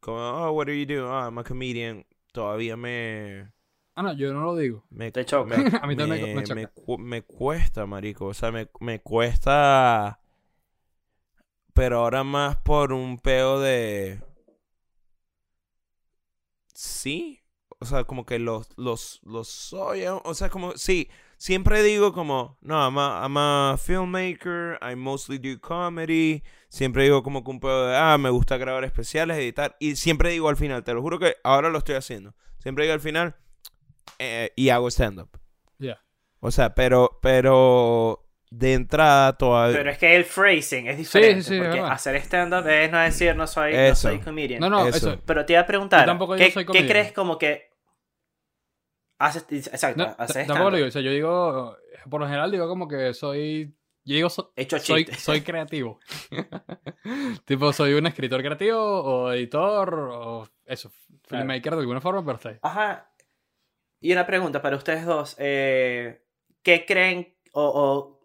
como, oh, what are you doing? Oh, I'm a comedian. Todavía me. Ah, no, yo no lo digo. me Te choca. me- A mí también me- me choca. me cu- me cuesta, marico. O sea, me, me cuesta. Pero ahora más por un peo de. Sí. O sea, como que los, los, los soy. O sea, como, sí. Siempre digo como, no, I'm a, I'm a filmmaker, I mostly do comedy. Siempre digo como que un pedo de, ah, me gusta grabar especiales, editar. Y siempre digo al final, te lo juro que ahora lo estoy haciendo. Siempre digo al final, eh, y hago stand-up. Ya. O sea, pero, pero de entrada todavía. Pero es que el phrasing es diferente. sí, es porque hacer stand-up es no decir no soy, no Eso. soy comedian. No, no, Eso. eso. Pero te iba a preguntar, Yo tampoco ¿qué, soy qué crees como que haces, exacto, No, haces tampoco lo digo. O sea, yo digo, por lo general digo como que soy. Yo digo, so- Hecho soy, soy creativo. tipo, soy un escritor creativo o editor o eso, filmmaker de alguna forma, pero ahí. Ajá. Y una pregunta para ustedes dos. eh, ¿Qué creen o, o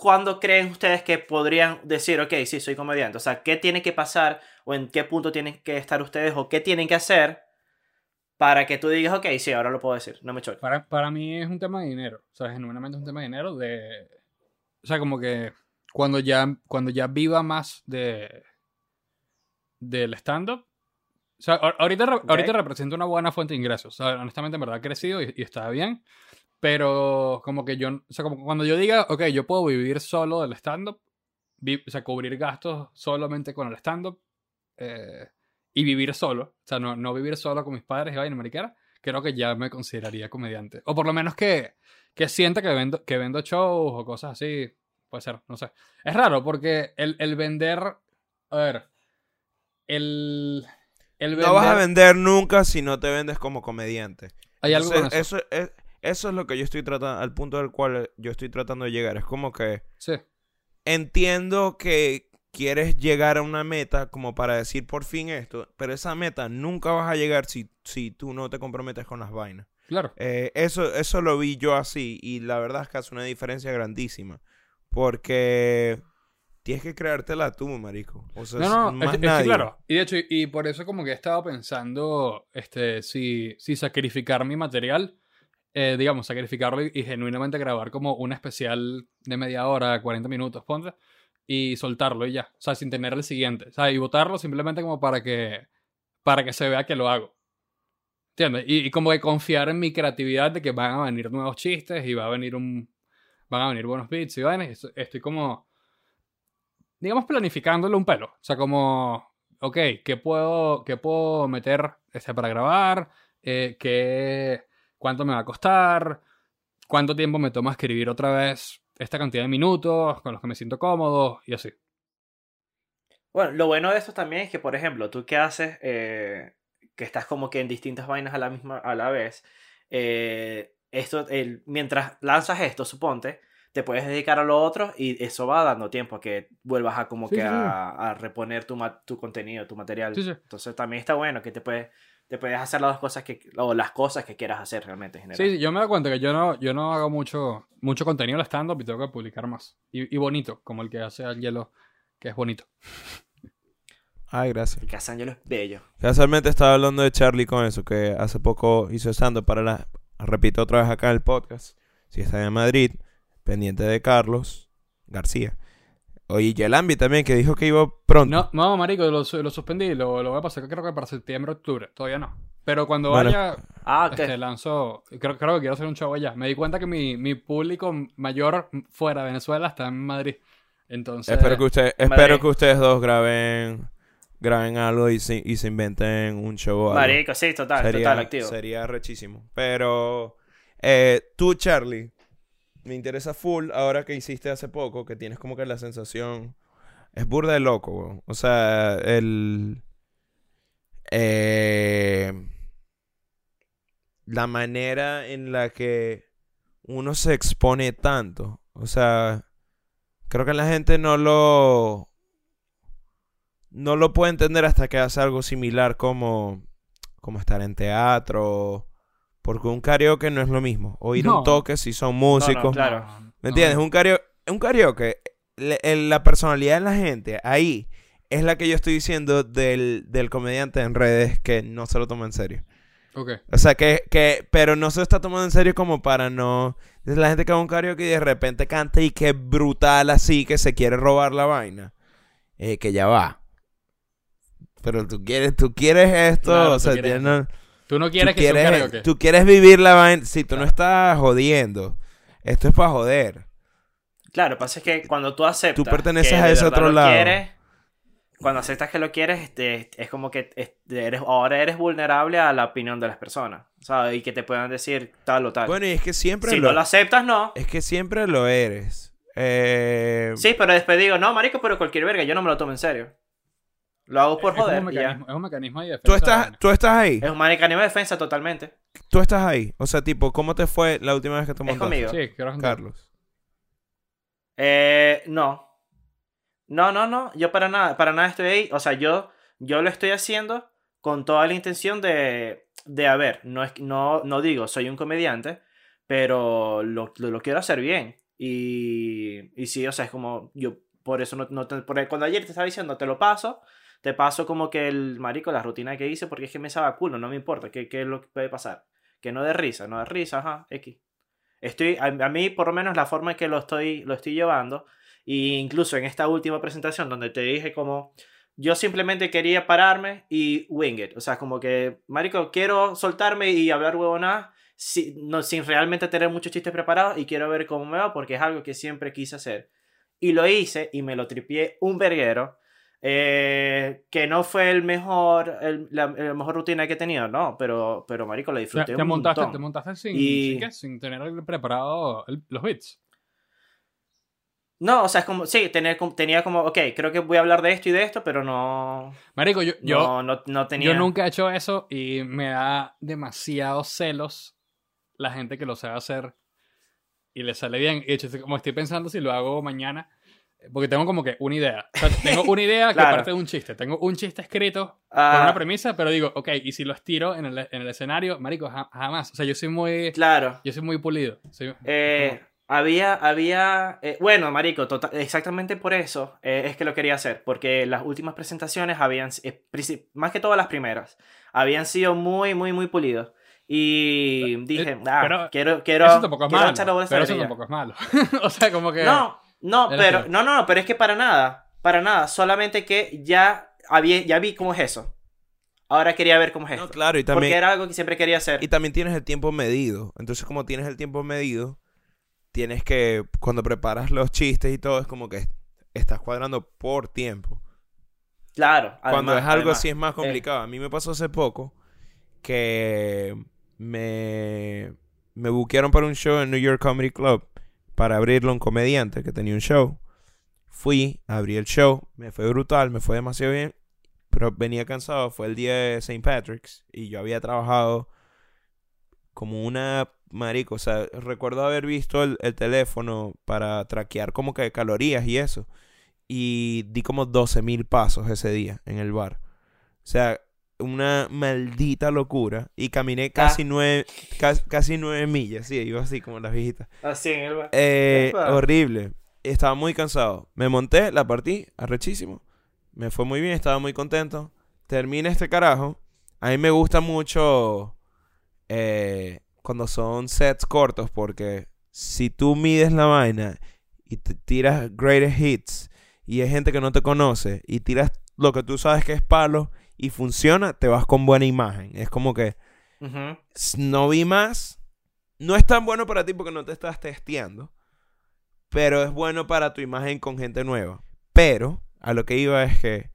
cuándo creen ustedes que podrían decir, ok, sí, soy comediante? O sea, ¿qué tiene que pasar o en qué punto tienen que estar ustedes o qué tienen que hacer para que tú digas, ok, sí, ahora lo puedo decir, no me choca? Para, para mí es un tema de dinero. O sea, genuinamente es un tema de dinero de... O sea, como que cuando ya, cuando ya viva más de del stand-up. O sea, ahor- ahorita, re- ahorita representa una buena fuente de ingresos. O sea, honestamente, en verdad ha crecido y, y está bien. Pero como que yo... O sea, como cuando yo diga, ok, yo puedo vivir solo del stand-up. O sea, cubrir gastos solamente con el stand-up. eh, y vivir solo. O sea, no, no vivir solo con mis padres y vaina mariquera creo que ya me consideraría comediante. O por lo menos que, que sienta que vendo, que vendo shows o cosas así. Puede ser, no sé. Es raro porque el, el vender. A ver. El. El vender. no vas a vender nunca si no te vendes como comediante. Hay algo con Entonces, eso. eso es, eso es lo que yo estoy tratando, al punto del cual yo estoy tratando de llegar. Es como que Sí. entiendo que quieres llegar a una meta como para decir por fin esto, pero esa meta nunca vas a llegar si, si tú no te comprometes con las vainas. Claro. Eh, eso, eso lo vi yo así y la verdad es que hace una diferencia grandísima. Porque tienes que creértela tú, marico. O sea, No, no, más es, es que nadie. claro. Y de hecho, y, y por eso como que he estado pensando, este, si, si sacrificar mi material, eh, digamos, sacrificarlo y, genuinamente grabar como un especial de media hora, 40 minutos, ponte, y soltarlo y ya. O sea, sin tener el siguiente. O sea, y votarlo simplemente como para que, para que se vea que lo hago. ¿Entiendes? Y, como que confiar en mi creatividad de que van a venir nuevos chistes y va a venir un... Van a venir buenos beats y esto- Estoy como digamos, planificándolo un pelo. O sea, como, ok, ¿qué puedo, qué puedo meter este, para grabar? Eh, ¿qué, ¿Cuánto me va a costar? ¿Cuánto tiempo me toma escribir otra vez esta cantidad de minutos con los que me siento cómodo? Y así. Bueno, lo bueno de esto también es que, por ejemplo, tú que haces, eh, que estás como que en distintas vainas a la misma, a la vez, eh, esto, el, mientras lanzas esto, suponte, te puedes dedicar a lo otro y eso va dando tiempo a que vuelvas a como Sí, que sí, a, a reponer tu, tu contenido, tu material. Sí. Entonces también está bueno que te puedes, te puedes hacer las dos cosas que, o las cosas que quieras hacer realmente en general. Sí, yo me doy cuenta que yo no, yo no hago mucho, mucho contenido en stand-up y tengo que publicar más. Y, y bonito, como el que hace al hielo, que es bonito. Ay, gracias. El Casangelo es bello. Casualmente estaba hablando de Charlie con eso, que hace poco hizo stand para la... Repito otra vez acá en el podcast. Si está en Madrid, pendiente de Carlos García. Oye, Yelambi también, que dijo que iba pronto. No, no, marico, lo, lo suspendí, lo, lo voy a pasar creo que para septiembre, octubre, todavía no. Pero cuando Bueno. vaya, Ah, ok. Este, lanzo, creo, creo que quiero hacer un show allá. Me di cuenta que mi, mi público mayor fuera de Venezuela está en Madrid. Entonces, espero que usted, espero que ustedes dos graben graben algo y se, y se inventen un show algo. Marico, sí, total, sería, total, activo. sería rechísimo. Pero eh, tú, Charlie, me interesa full ahora que hiciste hace poco, que tienes como que la sensación... Es burda de loco, weón. O sea, el... eh, la manera en la que uno se expone tanto. O sea, creo que la gente no lo no lo puede entender hasta que hace algo similar como como estar en teatro, porque un karaoke no es lo mismo. O ir a No. un toque si son músicos. claro. ¿Me entiendes? Un karaoke, un karaoke le- el- la personalidad de la gente ahí es la que yo estoy diciendo del, del comediante en redes que no se lo toma en serio. Ok. O sea, que, que, pero no se está tomando en serio como para no... Es la gente que va a un karaoke y de repente canta y que brutal así, que se quiere robar la vaina. Eh, que ya va. Pero tú quieres, tú quieres esto, Claro, o sea, quieres no- Tú no tú quieres que sea un quieres, karaoke. tú quieres vivir la vaina. Si tú no estás jodiendo, esto es para joder. Claro, lo que pasa es que cuando tú aceptas. Tú perteneces que a ese otro lo lado. quieres, cuando aceptas que lo quieres, este, es como que este, eres, ahora eres vulnerable a la opinión de las personas. ¿Sabes? Y que te puedan decir tal o tal. Bueno, y es que siempre si lo, no lo aceptas, no. es que siempre lo eres. Eh, Sí, pero después digo, no, marico, pero cualquier verga, yo no me lo tomo en serio. Lo hago por es, joder. un y ya. mecanismo, es un mecanismo de defensa. tú estás, tú estás ahí. Es un mecanismo de defensa totalmente. Tú estás ahí. O sea, tipo, ¿cómo te fue la última vez que te Es montaste? conmigo. Sí, quiero contar. Carlos. Eh, no. No, no, no. Yo para nada, para nada estoy ahí. O sea, yo, yo lo estoy haciendo con toda la intención de, de a ver, no, es, no, no digo soy un comediante, pero lo, lo, lo quiero hacer bien. Y, y sí, o sea, es como, yo por eso no, no te- cuando ayer te estaba diciendo, te lo paso, te paso como que el marico, la rutina que hice, porque es que me sabe culo, no me importa, ¿qué, qué es lo que puede pasar? Que no de risa, no de risa, ajá, X. Estoy, a, mí, por lo menos, la forma en que lo estoy, lo estoy llevando, e incluso en esta última presentación donde te dije como, yo simplemente quería pararme y wing it. O sea, como que, marico, quiero soltarme y hablar huevonada si, no, sin realmente tener muchos chistes preparados y quiero ver cómo me va porque es algo que siempre quise hacer. Y lo hice y me lo tripié un verguero. Eh, que no fue el mejor, el- la, la mejor rutina que he tenido, no, pero, pero marico, lo Te, disfruté te un montaste, montón. te montaste sin, Y- sin, qué, sin tener preparado el- los bits. No, o sea, es como, sí, tener, tenía como, ok, creo que voy a hablar de esto y de esto, pero no, Marico, yo, yo, no, no, no tenía. yo nunca he hecho eso y me da demasiados celos la gente que lo sabe hacer y le sale bien. Y de hecho, como estoy pensando si lo hago mañana, porque tengo como que una idea. O sea, tengo una idea que Claro. parte de un chiste. Tengo un chiste escrito Ah, con una premisa, pero digo, ok, y si lo estiro en el, en el escenario, marico, ja- jamás. O sea, yo soy muy, Claro. yo soy muy pulido. Soy- Eh, había, había, eh, bueno, marico, tota- exactamente por eso eh, es que lo quería hacer, porque las últimas presentaciones habían, eh, más que todas las primeras, habían sido muy, muy, muy pulidos. Y dije, Eh, ah, pero quiero, quiero, eso tampoco es quiero malo. Pero eso grilla". tampoco es malo. o sea, como que... No, no, Era pero, no, no, no, pero es que para nada, para nada, solamente que ya, había, ya vi cómo es eso. Ahora quería ver cómo es No, esto. claro, y porque también, era algo que siempre quería hacer. y también tienes el tiempo medido. Entonces, como tienes el tiempo medido, tienes que, cuando preparas los chistes y todo, es como que estás cuadrando por tiempo. Claro. Cuando es algo además. así es más eh. complicado. A mí me pasó hace poco que me, me buquearon para un show en New York Comedy Club para abrirlo un comediante que tenía un show. Fui, abrí el show, me fue brutal, me fue demasiado bien, pero venía cansado. Fue el día de St. Patrick's y yo había trabajado como una marico. O sea, recuerdo haber visto el, el teléfono para traquear como que calorías y eso y di como 12 mil pasos ese día en el bar. O sea, una maldita locura. Y caminé casi, nueve, casi, casi nueve millas. Sí, iba así como las viejitas. Así en el bar. Eh, horrible. Estaba muy cansado. Me monté, la partí, arrechísimo. Me fue muy bien, estaba muy contento. Termina este carajo. A mí me gusta mucho eh, cuando son sets cortos porque si tú mides la vaina y te tiras greatest hits y hay gente que no te conoce y tiras lo que tú sabes que es palo y funciona, te vas con buena imagen. Es como que s- no vi más. No es tan bueno para ti porque no te estás testeando. Pero es bueno para tu imagen con gente nueva. Pero a lo que iba es que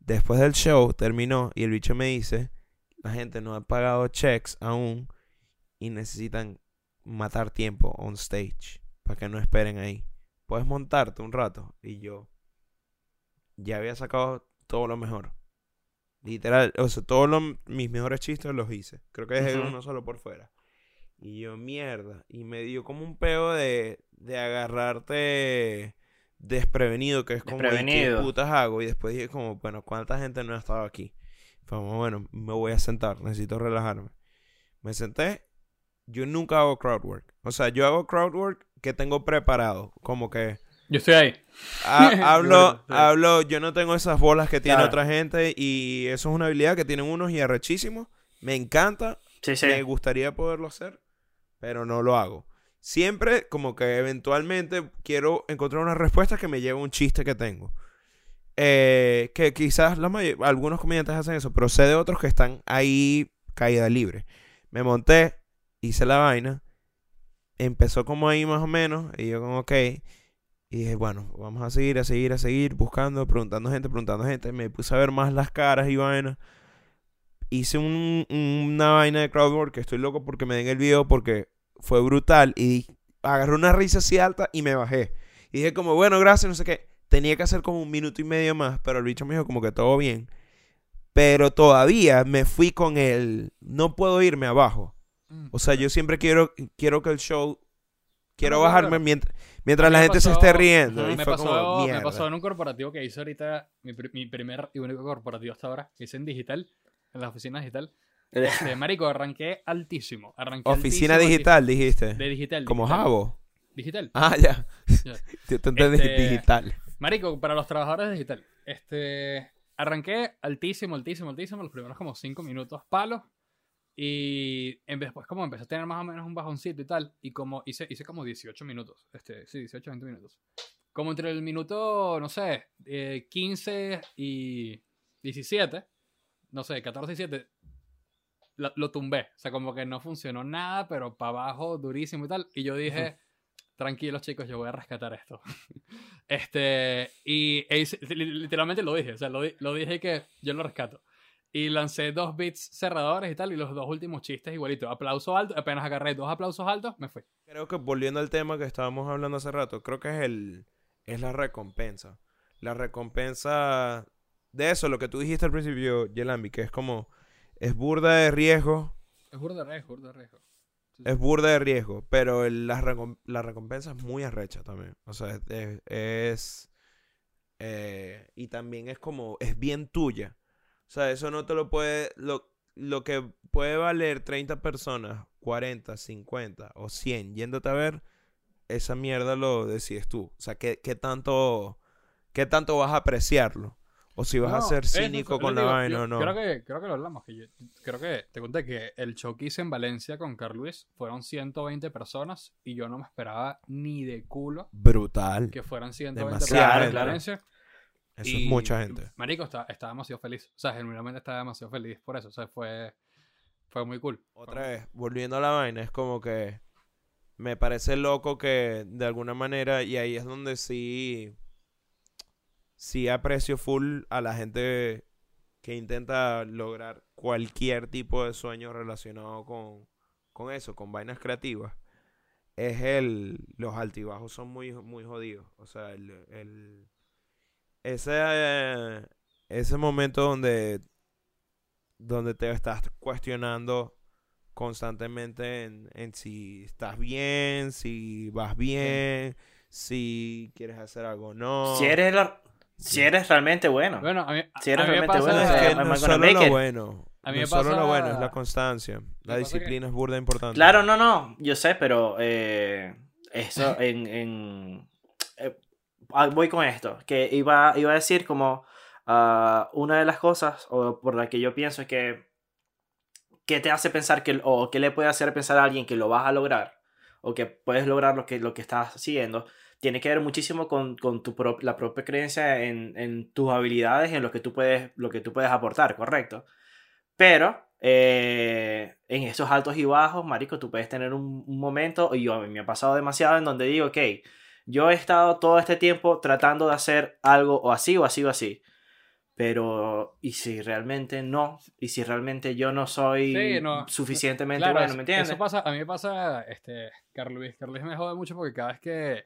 después del show terminó y el bicho me dice, la gente no ha pagado checks aún y necesitan matar tiempo on stage para que no esperen ahí. Puedes montarte un rato y yo ya había sacado todo lo mejor. Literal, o sea, todos los- mis mejores chistes los hice. Creo que dejé uno solo por fuera. Y yo, mierda. Y me dio como un peo de, de agarrarte desprevenido, que es como, ¿y ¿qué Desprevenido. putas hago? Y después dije como, bueno, ¿cuánta gente no ha estado aquí? Fue como, bueno, me voy a sentar, necesito relajarme. Me senté. Yo nunca hago crowd work. O sea, yo hago crowd work que tengo preparado. Como que Yo estoy ahí. ha- hablo, hablo, yo no tengo esas bolas que tiene Claro. otra gente y eso es una habilidad que tienen unos y arrechísimos. Me encanta, Sí, sí. me gustaría poderlo hacer, pero no lo hago. Siempre como que eventualmente quiero encontrar una respuesta que me lleve a un chiste que tengo. Eh, que quizás la algunos comediantes hacen eso, pero sé de otros que están ahí caída libre. Me monté, hice la vaina, empezó como ahí más o menos, y yo como, ok, y dije, bueno, vamos a seguir, a seguir, a seguir, buscando, preguntando gente, preguntando gente. Me puse a ver más las caras y vaina. Hice un- una vaina de crowdwork que estoy loco porque me den el video porque fue brutal. Y agarré una risa así alta y me bajé. Y dije como, bueno, gracias, no sé qué. Tenía que hacer como un minuto y medio más, pero el bicho me dijo como que todo bien. Pero todavía me fui con el, no puedo irme abajo. O sea, yo siempre quiero, quiero que el show, quiero bajarme mientras, mientras la gente se pasó- esté riendo. Y me, fue pasó, como, me pasó en un corporativo que hice ahorita, mi, mi primer y único corporativo hasta ahora, que hice en digital, en la oficina digital. Este, marico, arranqué altísimo. Arranqué Oficina altísimo, digital, dijiste. De digital. Como digital. Jabo. Digital. Ah, ya. Ya. Yo te entendí Este- digital. Marico, para los trabajadores digital. Este, arranqué altísimo, altísimo, altísimo, los primeros como 5 minutos palos. Y después como empecé a tener más o menos un bajoncito y tal. Y como hice, hice como 18 minutos. Este, sí, 18, 20 minutos. Como entre el minuto, no sé, eh, 15 y 17. No sé, 14 y 17. Lo, lo tumbé. O sea, como que no funcionó nada, pero para abajo durísimo y tal. Y yo dije, tranquilos chicos, yo voy a rescatar esto. este, y e hice- literalmente lo dije, o sea, lo, lo dije que yo lo rescato. Y lancé dos beats cerradores y tal, y los dos últimos chistes igualito. Aplauso alto, apenas agarré dos aplausos altos, me fui. Creo que volviendo al tema que estábamos hablando hace rato, creo que es el es la recompensa. La recompensa de eso, lo que tú dijiste al principio, Yelambi, que es como es burda de riesgo, Es burda de riesgo, burda de riesgo. es burda de riesgo, pero el- la, recom- la recompensa es muy arrecha también. O sea, es, es- eh, y también es como es bien tuya. O sea, eso no te lo puede lo lo que puede valer 30 personas, 40, 50 o 100 yéndote a ver, esa mierda lo decides tú. O sea, ¿qué, qué tanto, qué tanto vas a apreciarlo? O si vas a No, ser eso, cínico eso, con la digo, vaina o no. Creo que, creo que lo hablamos. Que yo- creo que te conté que el show que hice en Valencia con Carl Luis fueron 120 personas y yo no me esperaba ni de culo Brutal. que fueran 120 Demasiada personas en Valencia. Eso Y, es mucha gente. Marico, está- estaba demasiado feliz. O sea, genuinamente estaba demasiado feliz por eso. O sea, fue, fue muy cool. Otra vez, volviendo a la vaina, es como que me parece loco que de alguna manera, y ahí es donde sí, sí aprecio full a la gente que intenta lograr cualquier tipo de sueño relacionado con, con eso, con vainas creativas. Es el, los altibajos son muy, muy jodidos. O sea, el, el- ese, eh, ese momento donde, donde te estás cuestionando constantemente en, en si estás bien, si vas bien, si quieres hacer algo o no. Si eres, la- si eres realmente bueno. Bueno, a mí, Si eres a mí me realmente pasa... bueno, es que I'm no solo lo bueno. A mí no me es solo lo bueno, es la constancia. La disciplina es burda importante. Claro, no, no, yo sé, pero eh, eso en... en- voy con esto, que iba, iba a decir como ah, una de las cosas o por la que yo pienso es que ¿qué te hace pensar que, o qué le puede hacer pensar a alguien que lo vas a lograr o que puedes lograr lo que, lo que estás haciendo? Tiene que ver muchísimo con, con tu pro- la propia creencia en, en tus habilidades, en lo que tú puedes, lo que tú puedes aportar, ¿correcto? Pero eh, en esos altos y bajos, marico, tú puedes tener un, un momento, y yo, a mí me ha pasado demasiado, en donde digo, ok, yo he estado todo este tiempo tratando de hacer algo o así o así o así. Pero, ¿y si realmente no? ¿Y si realmente yo no soy Sí, no. suficientemente Claro, bueno? ¿Me entiendes? Eso pasa, a mí me pasa, este, Carl Luis. Carl Luis me jode mucho porque cada vez que,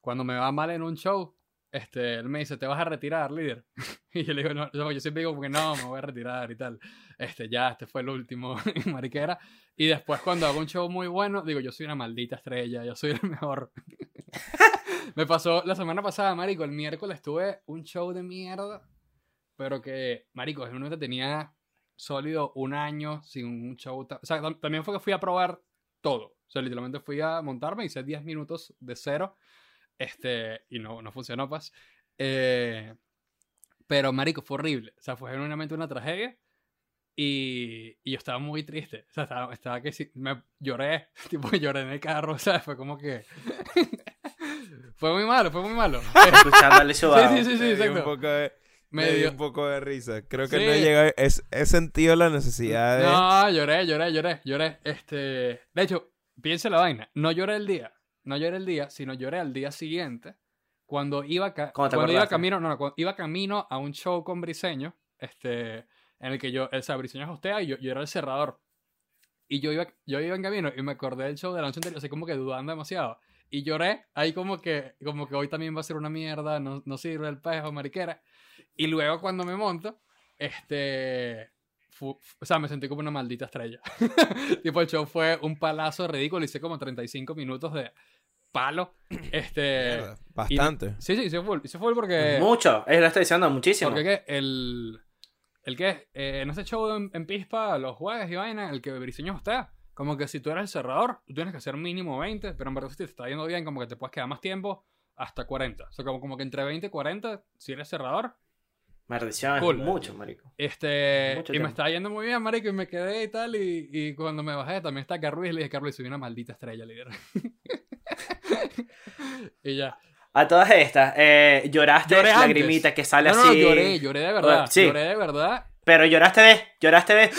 cuando me va mal en un show, este, él me dice, ¿te vas a retirar, líder? Y yo le digo, no, yo siempre digo, porque no, me voy a retirar y tal. Este, ya, este fue el último, mariquera. Y después cuando hago un show muy bueno, digo, yo soy una maldita estrella, yo soy el mejor. me pasó la semana pasada, marico, el miércoles tuve un show de mierda, pero que, marico, en un tenía sólido un año sin un show. O también fue que fui a probar todo. O sea, literalmente fui a montarme, hice 10 minutos de cero. Este, y no, no funcionó, pues. Eh, pero, marico, fue horrible. O sea, fue genuinamente una tragedia. Y, y yo estaba muy triste. O sea, estaba, estaba que sí, me lloré. Tipo, lloré en el carro. O sea, fue como que. fue muy malo, fue muy malo. Escuchándole sudado. sí, sí, sí, me dio un exacto. poco de, me Me dio un poco de risa. Creo que Sí. no he llegado. es- he sentido la necesidad de. No, lloré, lloré, lloré, lloré. Este, de hecho, piensa la vaina. No lloré el día, no lloré el día, sino lloré al día siguiente cuando iba, ca- ¿Cómo te cuando iba camino, no, no, cuando iba camino a un show con Briseño, este, en el que yo, o sea, Briseño hostea y yo, yo era el cerrador. Y yo iba, yo iba en camino y me acordé del show de la noche anterior, así como que dudando demasiado. Y lloré, ahí como que, como que hoy también va a ser una mierda, no, no sirve el pejo, mariquera. Y luego cuando me monto, este, o sea, me sentí como una maldita estrella. tipo, el show fue un palazo ridículo, hice como 35 minutos de palo. Este, Mierda, Bastante. sí, sí, hice full, hice full porque... Mucho. Él lo está diciendo muchísimo. Porque ¿qué? el. El que eh, en ese show en, en Pispa, los jueves y vaina, el que Briseño hostea. Como que si tú eres el cerrador, tú tienes que hacer mínimo 20, pero en verdad si te está yendo bien, como que te puedes quedar más tiempo, hasta 40. O sea, como, como que entre 20 y 40, si eres cerrador. Maldición, Cool. es mucho, marico. Este, Mucho y tiempo. me estaba yendo muy bien, marico, y me quedé y tal, y, y cuando me bajé también está Carluis, le dije, Carluis, soy una maldita estrella, líder. y ya. A todas estas, eh, lloraste Lloré antes. lagrimita que sale No, no, así. no, lloré, lloré de verdad. Sí. Lloré de verdad. Pero lloraste de, lloraste de.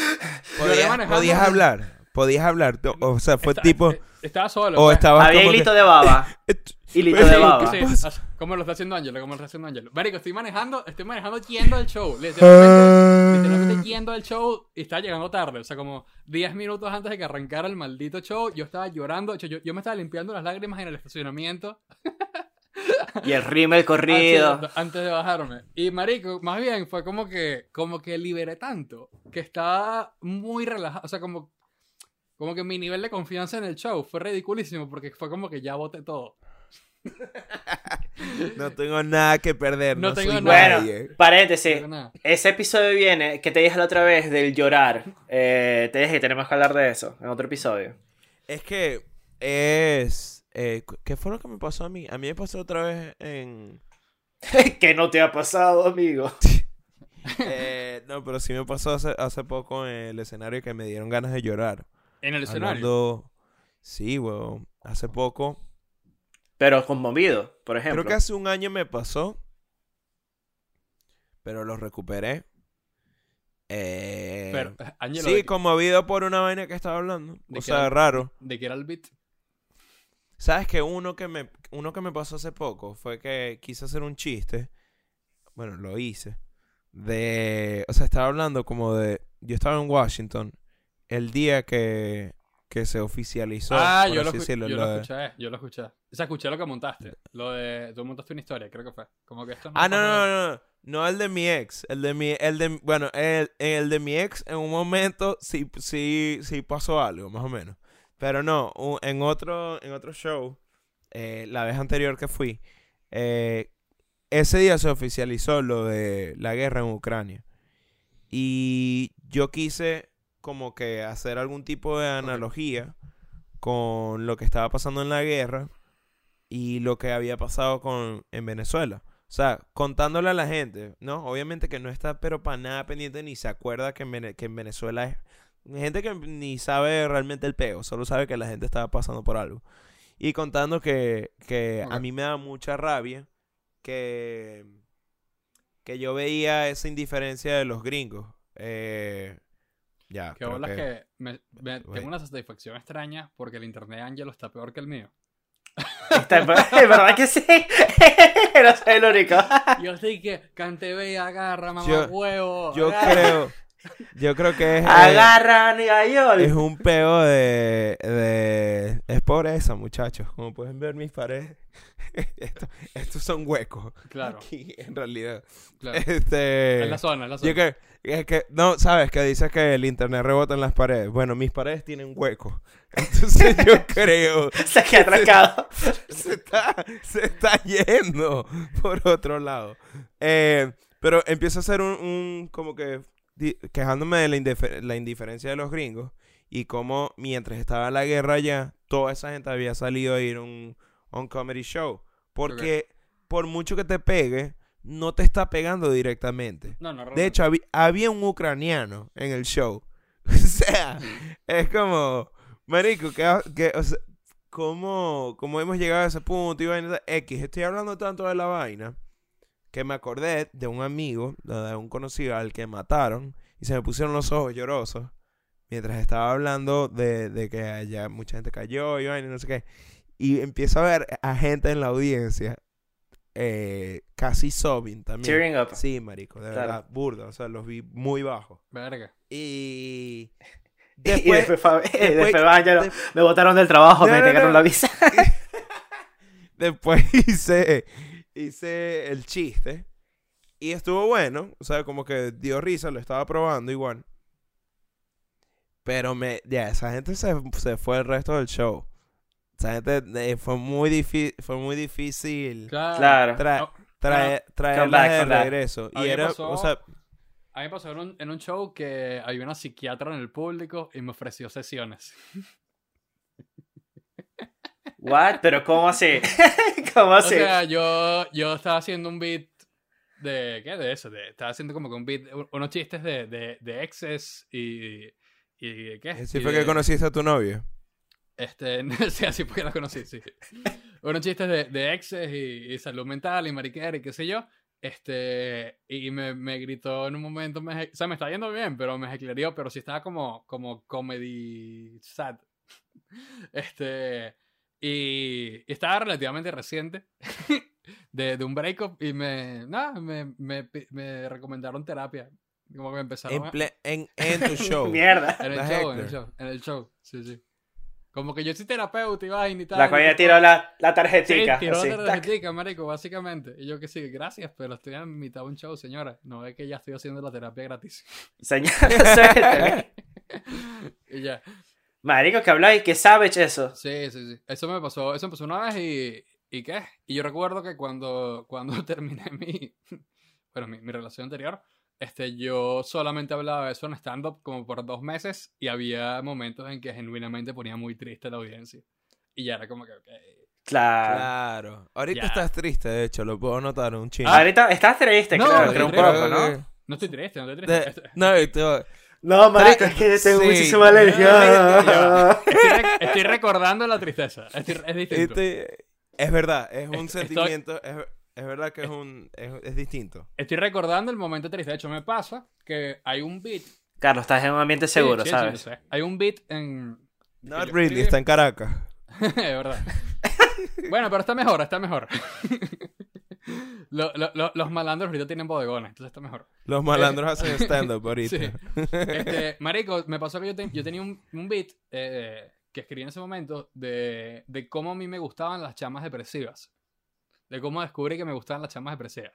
Podías, podías hablar. Podías hablar. O sea, fue Esta- tipo. eh, Estaba solo. O pues. estabas Había como que- hilito de baba. Hilito Pues de baba. Sí, as- como lo está haciendo Angelo, como lo está haciendo Angelo. Marico, estoy manejando, estoy manejando yendo al show. Literalmente, literalmente yendo al show y estaba llegando tarde. O sea, como 10 minutos antes de que arrancara el maldito show, yo estaba llorando. Yo, yo me estaba limpiando las lágrimas en el estacionamiento Y el rímel corrido. antes, antes de bajarme. Y marico, más bien fue como que, como que liberé tanto que estaba muy relajado. O sea, como, como que mi nivel de confianza en el show fue ridiculísimo porque fue como que ya boté todo. No tengo nada que perder. No No, tengo soy nada. Bueno, paréntesis. Pero nada. Ese episodio viene, que te dije la otra vez, del llorar. Eh, te dije que tenemos que hablar de eso en otro episodio. Es que es. eh, ¿Qué fue lo que me pasó a mí? A mí me pasó otra vez en. ¿Qué no te ha pasado, amigo? eh, no, pero sí me pasó hace, hace poco en el escenario que me dieron ganas de llorar. En el escenario. Hablando- Sí, weón. Hace poco. Pero conmovido, por ejemplo. Creo que hace un año me pasó. Pero lo recuperé. Eh, Pero, eh, sí, de, conmovido por una vaina que estaba hablando. ¿De O sea, era? raro. de que era el beat. ¿Sabes que uno que me uno que me pasó hace poco fue que quise hacer un chiste. Bueno, lo hice. De, o sea, estaba hablando como de yo estaba en Washington el día que que se oficializó, ah, yo lo, así escu- decirlo, yo lo lo de- escuché, yo lo escuché. O sea, escuché lo que montaste. Lo de. Tú montaste una historia, creo que fue. Como que esto Ah, no, pasa no, nada. no, no, no el de mi ex, el de mi el de bueno, el, el de mi ex en un momento sí sí sí pasó algo, más o menos. Pero no, en otro en otro show eh, la vez anterior que fui, eh, ese día se oficializó lo de la guerra en Ucrania. Y yo quise como que hacer algún tipo de analogía con lo que estaba pasando en la guerra y lo que había pasado con, en Venezuela. O sea, contándole a la gente, ¿no? Obviamente que no está pero para nada pendiente ni se acuerda que en, Vene- que en Venezuela es... Gente que ni sabe realmente el peo, solo sabe que la gente estaba pasando por algo. Y contando que, que a mí me da mucha rabia que, que yo veía esa indiferencia de los gringos. Eh, ya, Que creo bolas que- que me, tengo una satisfacción extraña porque el internet de Angelo está peor que el mío. Está- es verdad que sí. no soy el único. Yo sí que cante y agarra, mamá Yo- huevo. Yo creo, Yo creo que es. eh, Agarra a New York. Es un peo de, de... Es pobreza, muchachos. Como pueden ver mis paredes. Esto- estos son huecos. Claro, Aquí, en realidad. claro. Este... En la zona, en la zona. Yo que, es que... No, ¿sabes? Que dices que el internet rebota en las paredes. Bueno, mis paredes tienen huecos. Entonces yo creo... Se queda atracado. se está, se está yendo por otro lado. Eh, pero empiezo a hacer un, un- como que quejándome de la, indifer- la indiferencia de los gringos y cómo mientras estaba la guerra allá, toda esa gente había salido a ir a un, un comedy show. Porque por mucho que te pegue, no te está pegando directamente. No, no, De hecho, había un ucraniano en el show. O sea, es como, marico, que, que o sea, ¿cómo, cómo hemos llegado a ese punto? Y vaina X, estoy hablando tanto de la vaina que me acordé de un amigo, de un conocido al que mataron y se me pusieron los ojos llorosos mientras estaba hablando de, de que allá mucha gente cayó y vaina, y no sé qué. Y empiezo a ver a gente en la audiencia eh, casi sobbing también. Tearing up. Sí, marico, de Claro. verdad, burda, o sea, los vi muy bajos. Verga. Y y después, después, fue- después- no- me botaron del trabajo, No, me no, negaron no. la visa. después hice, hice el chiste y estuvo bueno, o sea, como que dio risa, lo estaba probando igual. Pero me, ya, esa gente se, se fue el resto del show. Esa gente eh, fue muy difícil, fue muy difícil Claro. Claro. tra- No, trae- traerlas back, de regreso. A Y era, pasó- o sea, A mí me pasó en un, en un show que había una psiquiatra en el público y me ofreció sesiones. What? Pero ¿cómo así? ¿Cómo O así? sea, yo, yo estaba haciendo un beat de... ¿Qué? De eso. De, estaba haciendo como que un beat, un- unos chistes de, de, de exes y... y ¿Qué? así Y fue de- que conociste a tu novio. Este, sí, así fue que la conocí, sí. Unos chistes de, de exes y, y salud mental y mariquera y qué sé yo. Este, y me, me gritó en un momento, me, o sea, me está yendo bien, pero me eclarió, pero sí estaba como, como comedy sad. Este, y, y estaba relativamente reciente de, de un breakup y me, nada, me, me, me recomendaron terapia. Como que me empezaron En, a- en, en tu show. Mierda. en el show, en el show, en el show, sí, sí. Como que yo soy terapeuta y vaina y tal. La coña tiró la, la Sí, tarjetica. tiró así, la tac. tarjetica, marico, básicamente. Y yo que sí, gracias, pero estoy en mitad de un show, señora. No ve que ya estoy haciendo la terapia gratis. Señora, y ya. Marico, que habláis, que savage eso. Sí, sí, sí. Eso me pasó, eso me pasó una vez y... ¿Y qué? Y yo recuerdo que cuando, cuando terminé mi... Bueno, mi, mi relación anterior, este, yo solamente hablaba de eso en stand-up como por dos meses y había momentos en que genuinamente ponía muy triste la audiencia. Y ya era como que, ok. Claro. Claro. Ahorita Ya. estás triste, de hecho, lo puedo notar un chingo. Ahorita estás triste, No, claro, estoy pero un triste. poco, ¿no? No estoy triste, no estoy triste. De- no, y te- No, marico, es que tengo Sí. muchísima alergia. Estoy, estoy recordando la tristeza. Estoy- es distinto. este- es verdad, es un Estoy- sentimiento, es, es verdad que es un es, es distinto. Estoy recordando el momento triste. De hecho, me pasa que hay un beat. Carlos, estás en un ambiente seguro, Sí, sí, ¿sabes? sé. Hay un beat en. Not really, escribí- está en Caracas. es verdad. bueno, pero está mejor, está mejor. Lo- lo- lo- los malandros ahorita tienen bodegones, entonces está mejor. Los malandros hacen stand-up ahorita. Sí. Este, marico, me pasó que yo, te- yo tenía un, un beat eh, que escribí en ese momento de, de cómo a mí me gustaban las chamas depresivas. De cómo descubrí que me gustaban las chamas depresivas.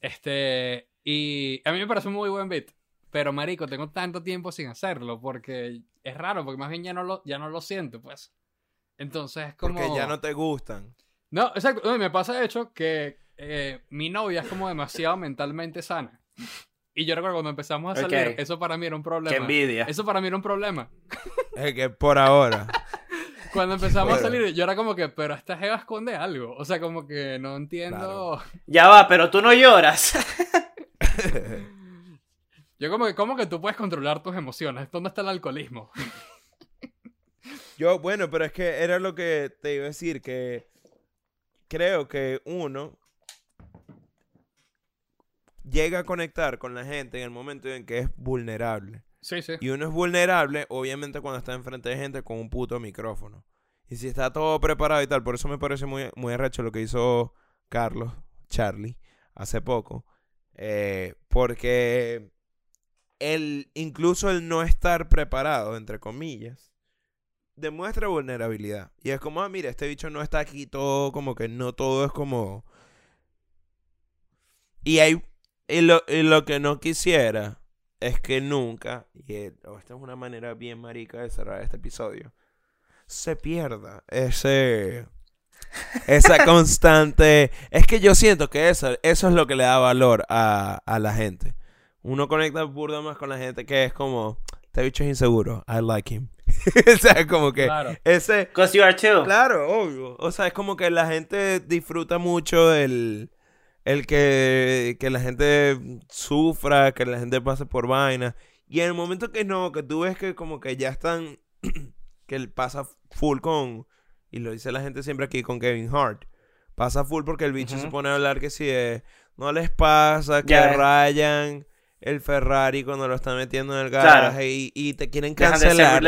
Este, y a mí me parece un muy buen beat. Pero, marico, tengo tanto tiempo sin hacerlo porque es raro, porque más bien ya no lo, ya no lo siento, pues. Entonces es como... Porque ya no te gustan. No, exacto. Me pasa de hecho que eh, mi novia es como demasiado mentalmente sana. Y yo recuerdo cuando empezamos a salir, eso para mí era un problema. Qué envidia. Eso para mí era un problema. Es que por ahora. Cuando empezamos a salir, yo era como que, pero esta jeva esconde algo. O sea, como que no entiendo. Ya va, pero tú no lloras. Yo como que, ¿cómo que tú puedes controlar tus emociones? ¿Dónde está el alcoholismo? Yo, bueno, pero es que era lo que te iba a decir, que creo que uno llega a conectar con la gente en el momento en que es vulnerable. Sí, sí. Y uno es vulnerable, obviamente, cuando está enfrente de gente con un puto micrófono. Y si está todo preparado y tal, por eso me parece muy, muy arrecho lo que hizo Carlos, Charlie, hace poco. Eh, porque el, incluso el no estar preparado, entre comillas, demuestra vulnerabilidad. Y es como, ah, mira, este bicho no está aquí todo, como que no todo es como... Y hay... Y lo, y lo que no quisiera es que nunca, y eh, esta es una manera bien marica de cerrar este episodio, se pierda ese... Esa constante... Es que yo siento que eso, eso es lo que le da valor a, a la gente. Uno conecta burda más con la gente que es como... Este bicho es inseguro. I like him. o sea, como que Claro. ese... Because you are too. Claro, obvio. O sea, es como que la gente disfruta mucho el, el que, que la gente sufra, que la gente pase por vainas. Y en el momento que no, que tú ves que como que ya están, que pasa full con, y lo dice la gente siempre aquí con Kevin Hart, pasa full porque el bicho se pone a hablar que si de, no les pasa que Ya. rayan el Ferrari cuando lo están metiendo en el Claro. garaje y, y te quieren cancelar.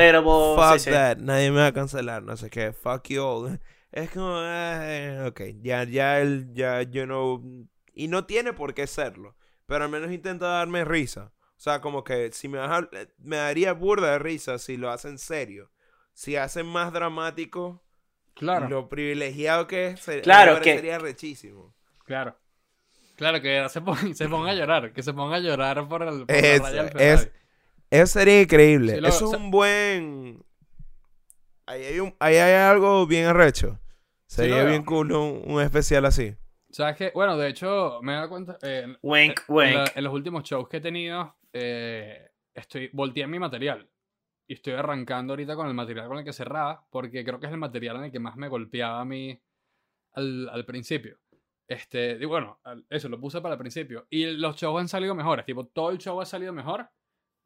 Fuck sí, sí. that, nadie me va a cancelar, no sé qué, fuck you all. Es como, eh, ok, ya, ya, él, ya, yo no, y no tiene por qué serlo, pero al menos intenta darme risa. O sea, como que si me vas a- me daría burda de risa si lo hacen serio. Si hacen más dramático, Claro, lo privilegiado que es, se- Claro, me que- parecería rechísimo. claro. Claro, que se ponga, se ponga a llorar, que se ponga a llorar por el por la Es- raya es-. Eso sería increíble. Sí, lo- Eso o es sea- un buen... Ahí hay, un- ahí hay algo bien arrecho. Sería bien cool un, un especial así. ¿Sabes qué? Bueno, de hecho, me he dado cuenta. eh, en- Wink, en, wink. la- en los últimos shows que he tenido, eh, estoy volteé mi material. Y estoy arrancando ahorita con el material con el que cerraba, porque creo que es el material en el que más me golpeaba a mí al, al principio. Este, y bueno, al- eso lo puse para el principio. Y los shows han salido mejores. Tipo, todo el show ha salido mejor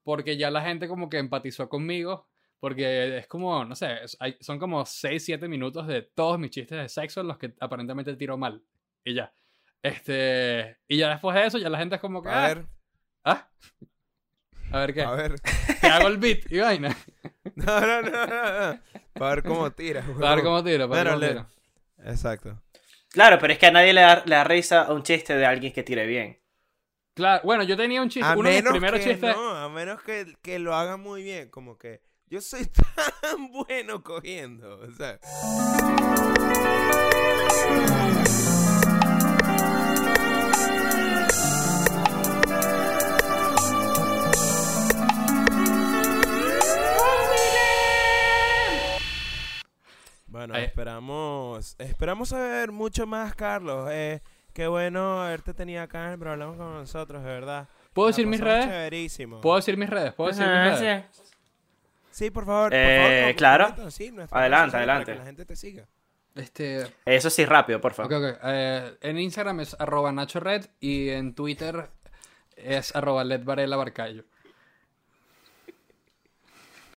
porque ya la gente como que empatizó conmigo. Porque es como, no sé, hay- son como 6, 7 minutos de todos mis chistes de sexo en los que aparentemente tiro mal. Y ya. Este. Y ya después de eso, ya la gente es como que. A ah, ver, ¿ah? A ver qué. a ver. Te hago el beat y vaina. No, no, no, no, no. Para ver cómo tira. Para ver cómo tiro, para ver cómo tiro. Exacto. Claro, pero es que a nadie le da, le da risa a un chiste de alguien que tire bien. Claro, bueno, yo tenía un chiste. A uno de mis primeros que chistes. no, a menos que, que lo haga muy bien. Como que yo soy tan bueno cogiendo. O sea, Bueno, Ahí- esperamos esperamos saber mucho más, Carlos. Eh, qué bueno haberte tenido acá en el programa con nosotros, de verdad. ¿Puedo La decir mis redes? chéverísimo. ¿Puedo decir mis redes? ¿Puedo decir mis redes? Sí. Por favor. por Eh, favor, no, claro. sí, Adelante, adelante. Para que la gente te siga. Este. Eso sí, rápido, por favor. Ok, ok. Eh, en Instagram es arroba Nacho Red y en Twitter es arroba Barcayo.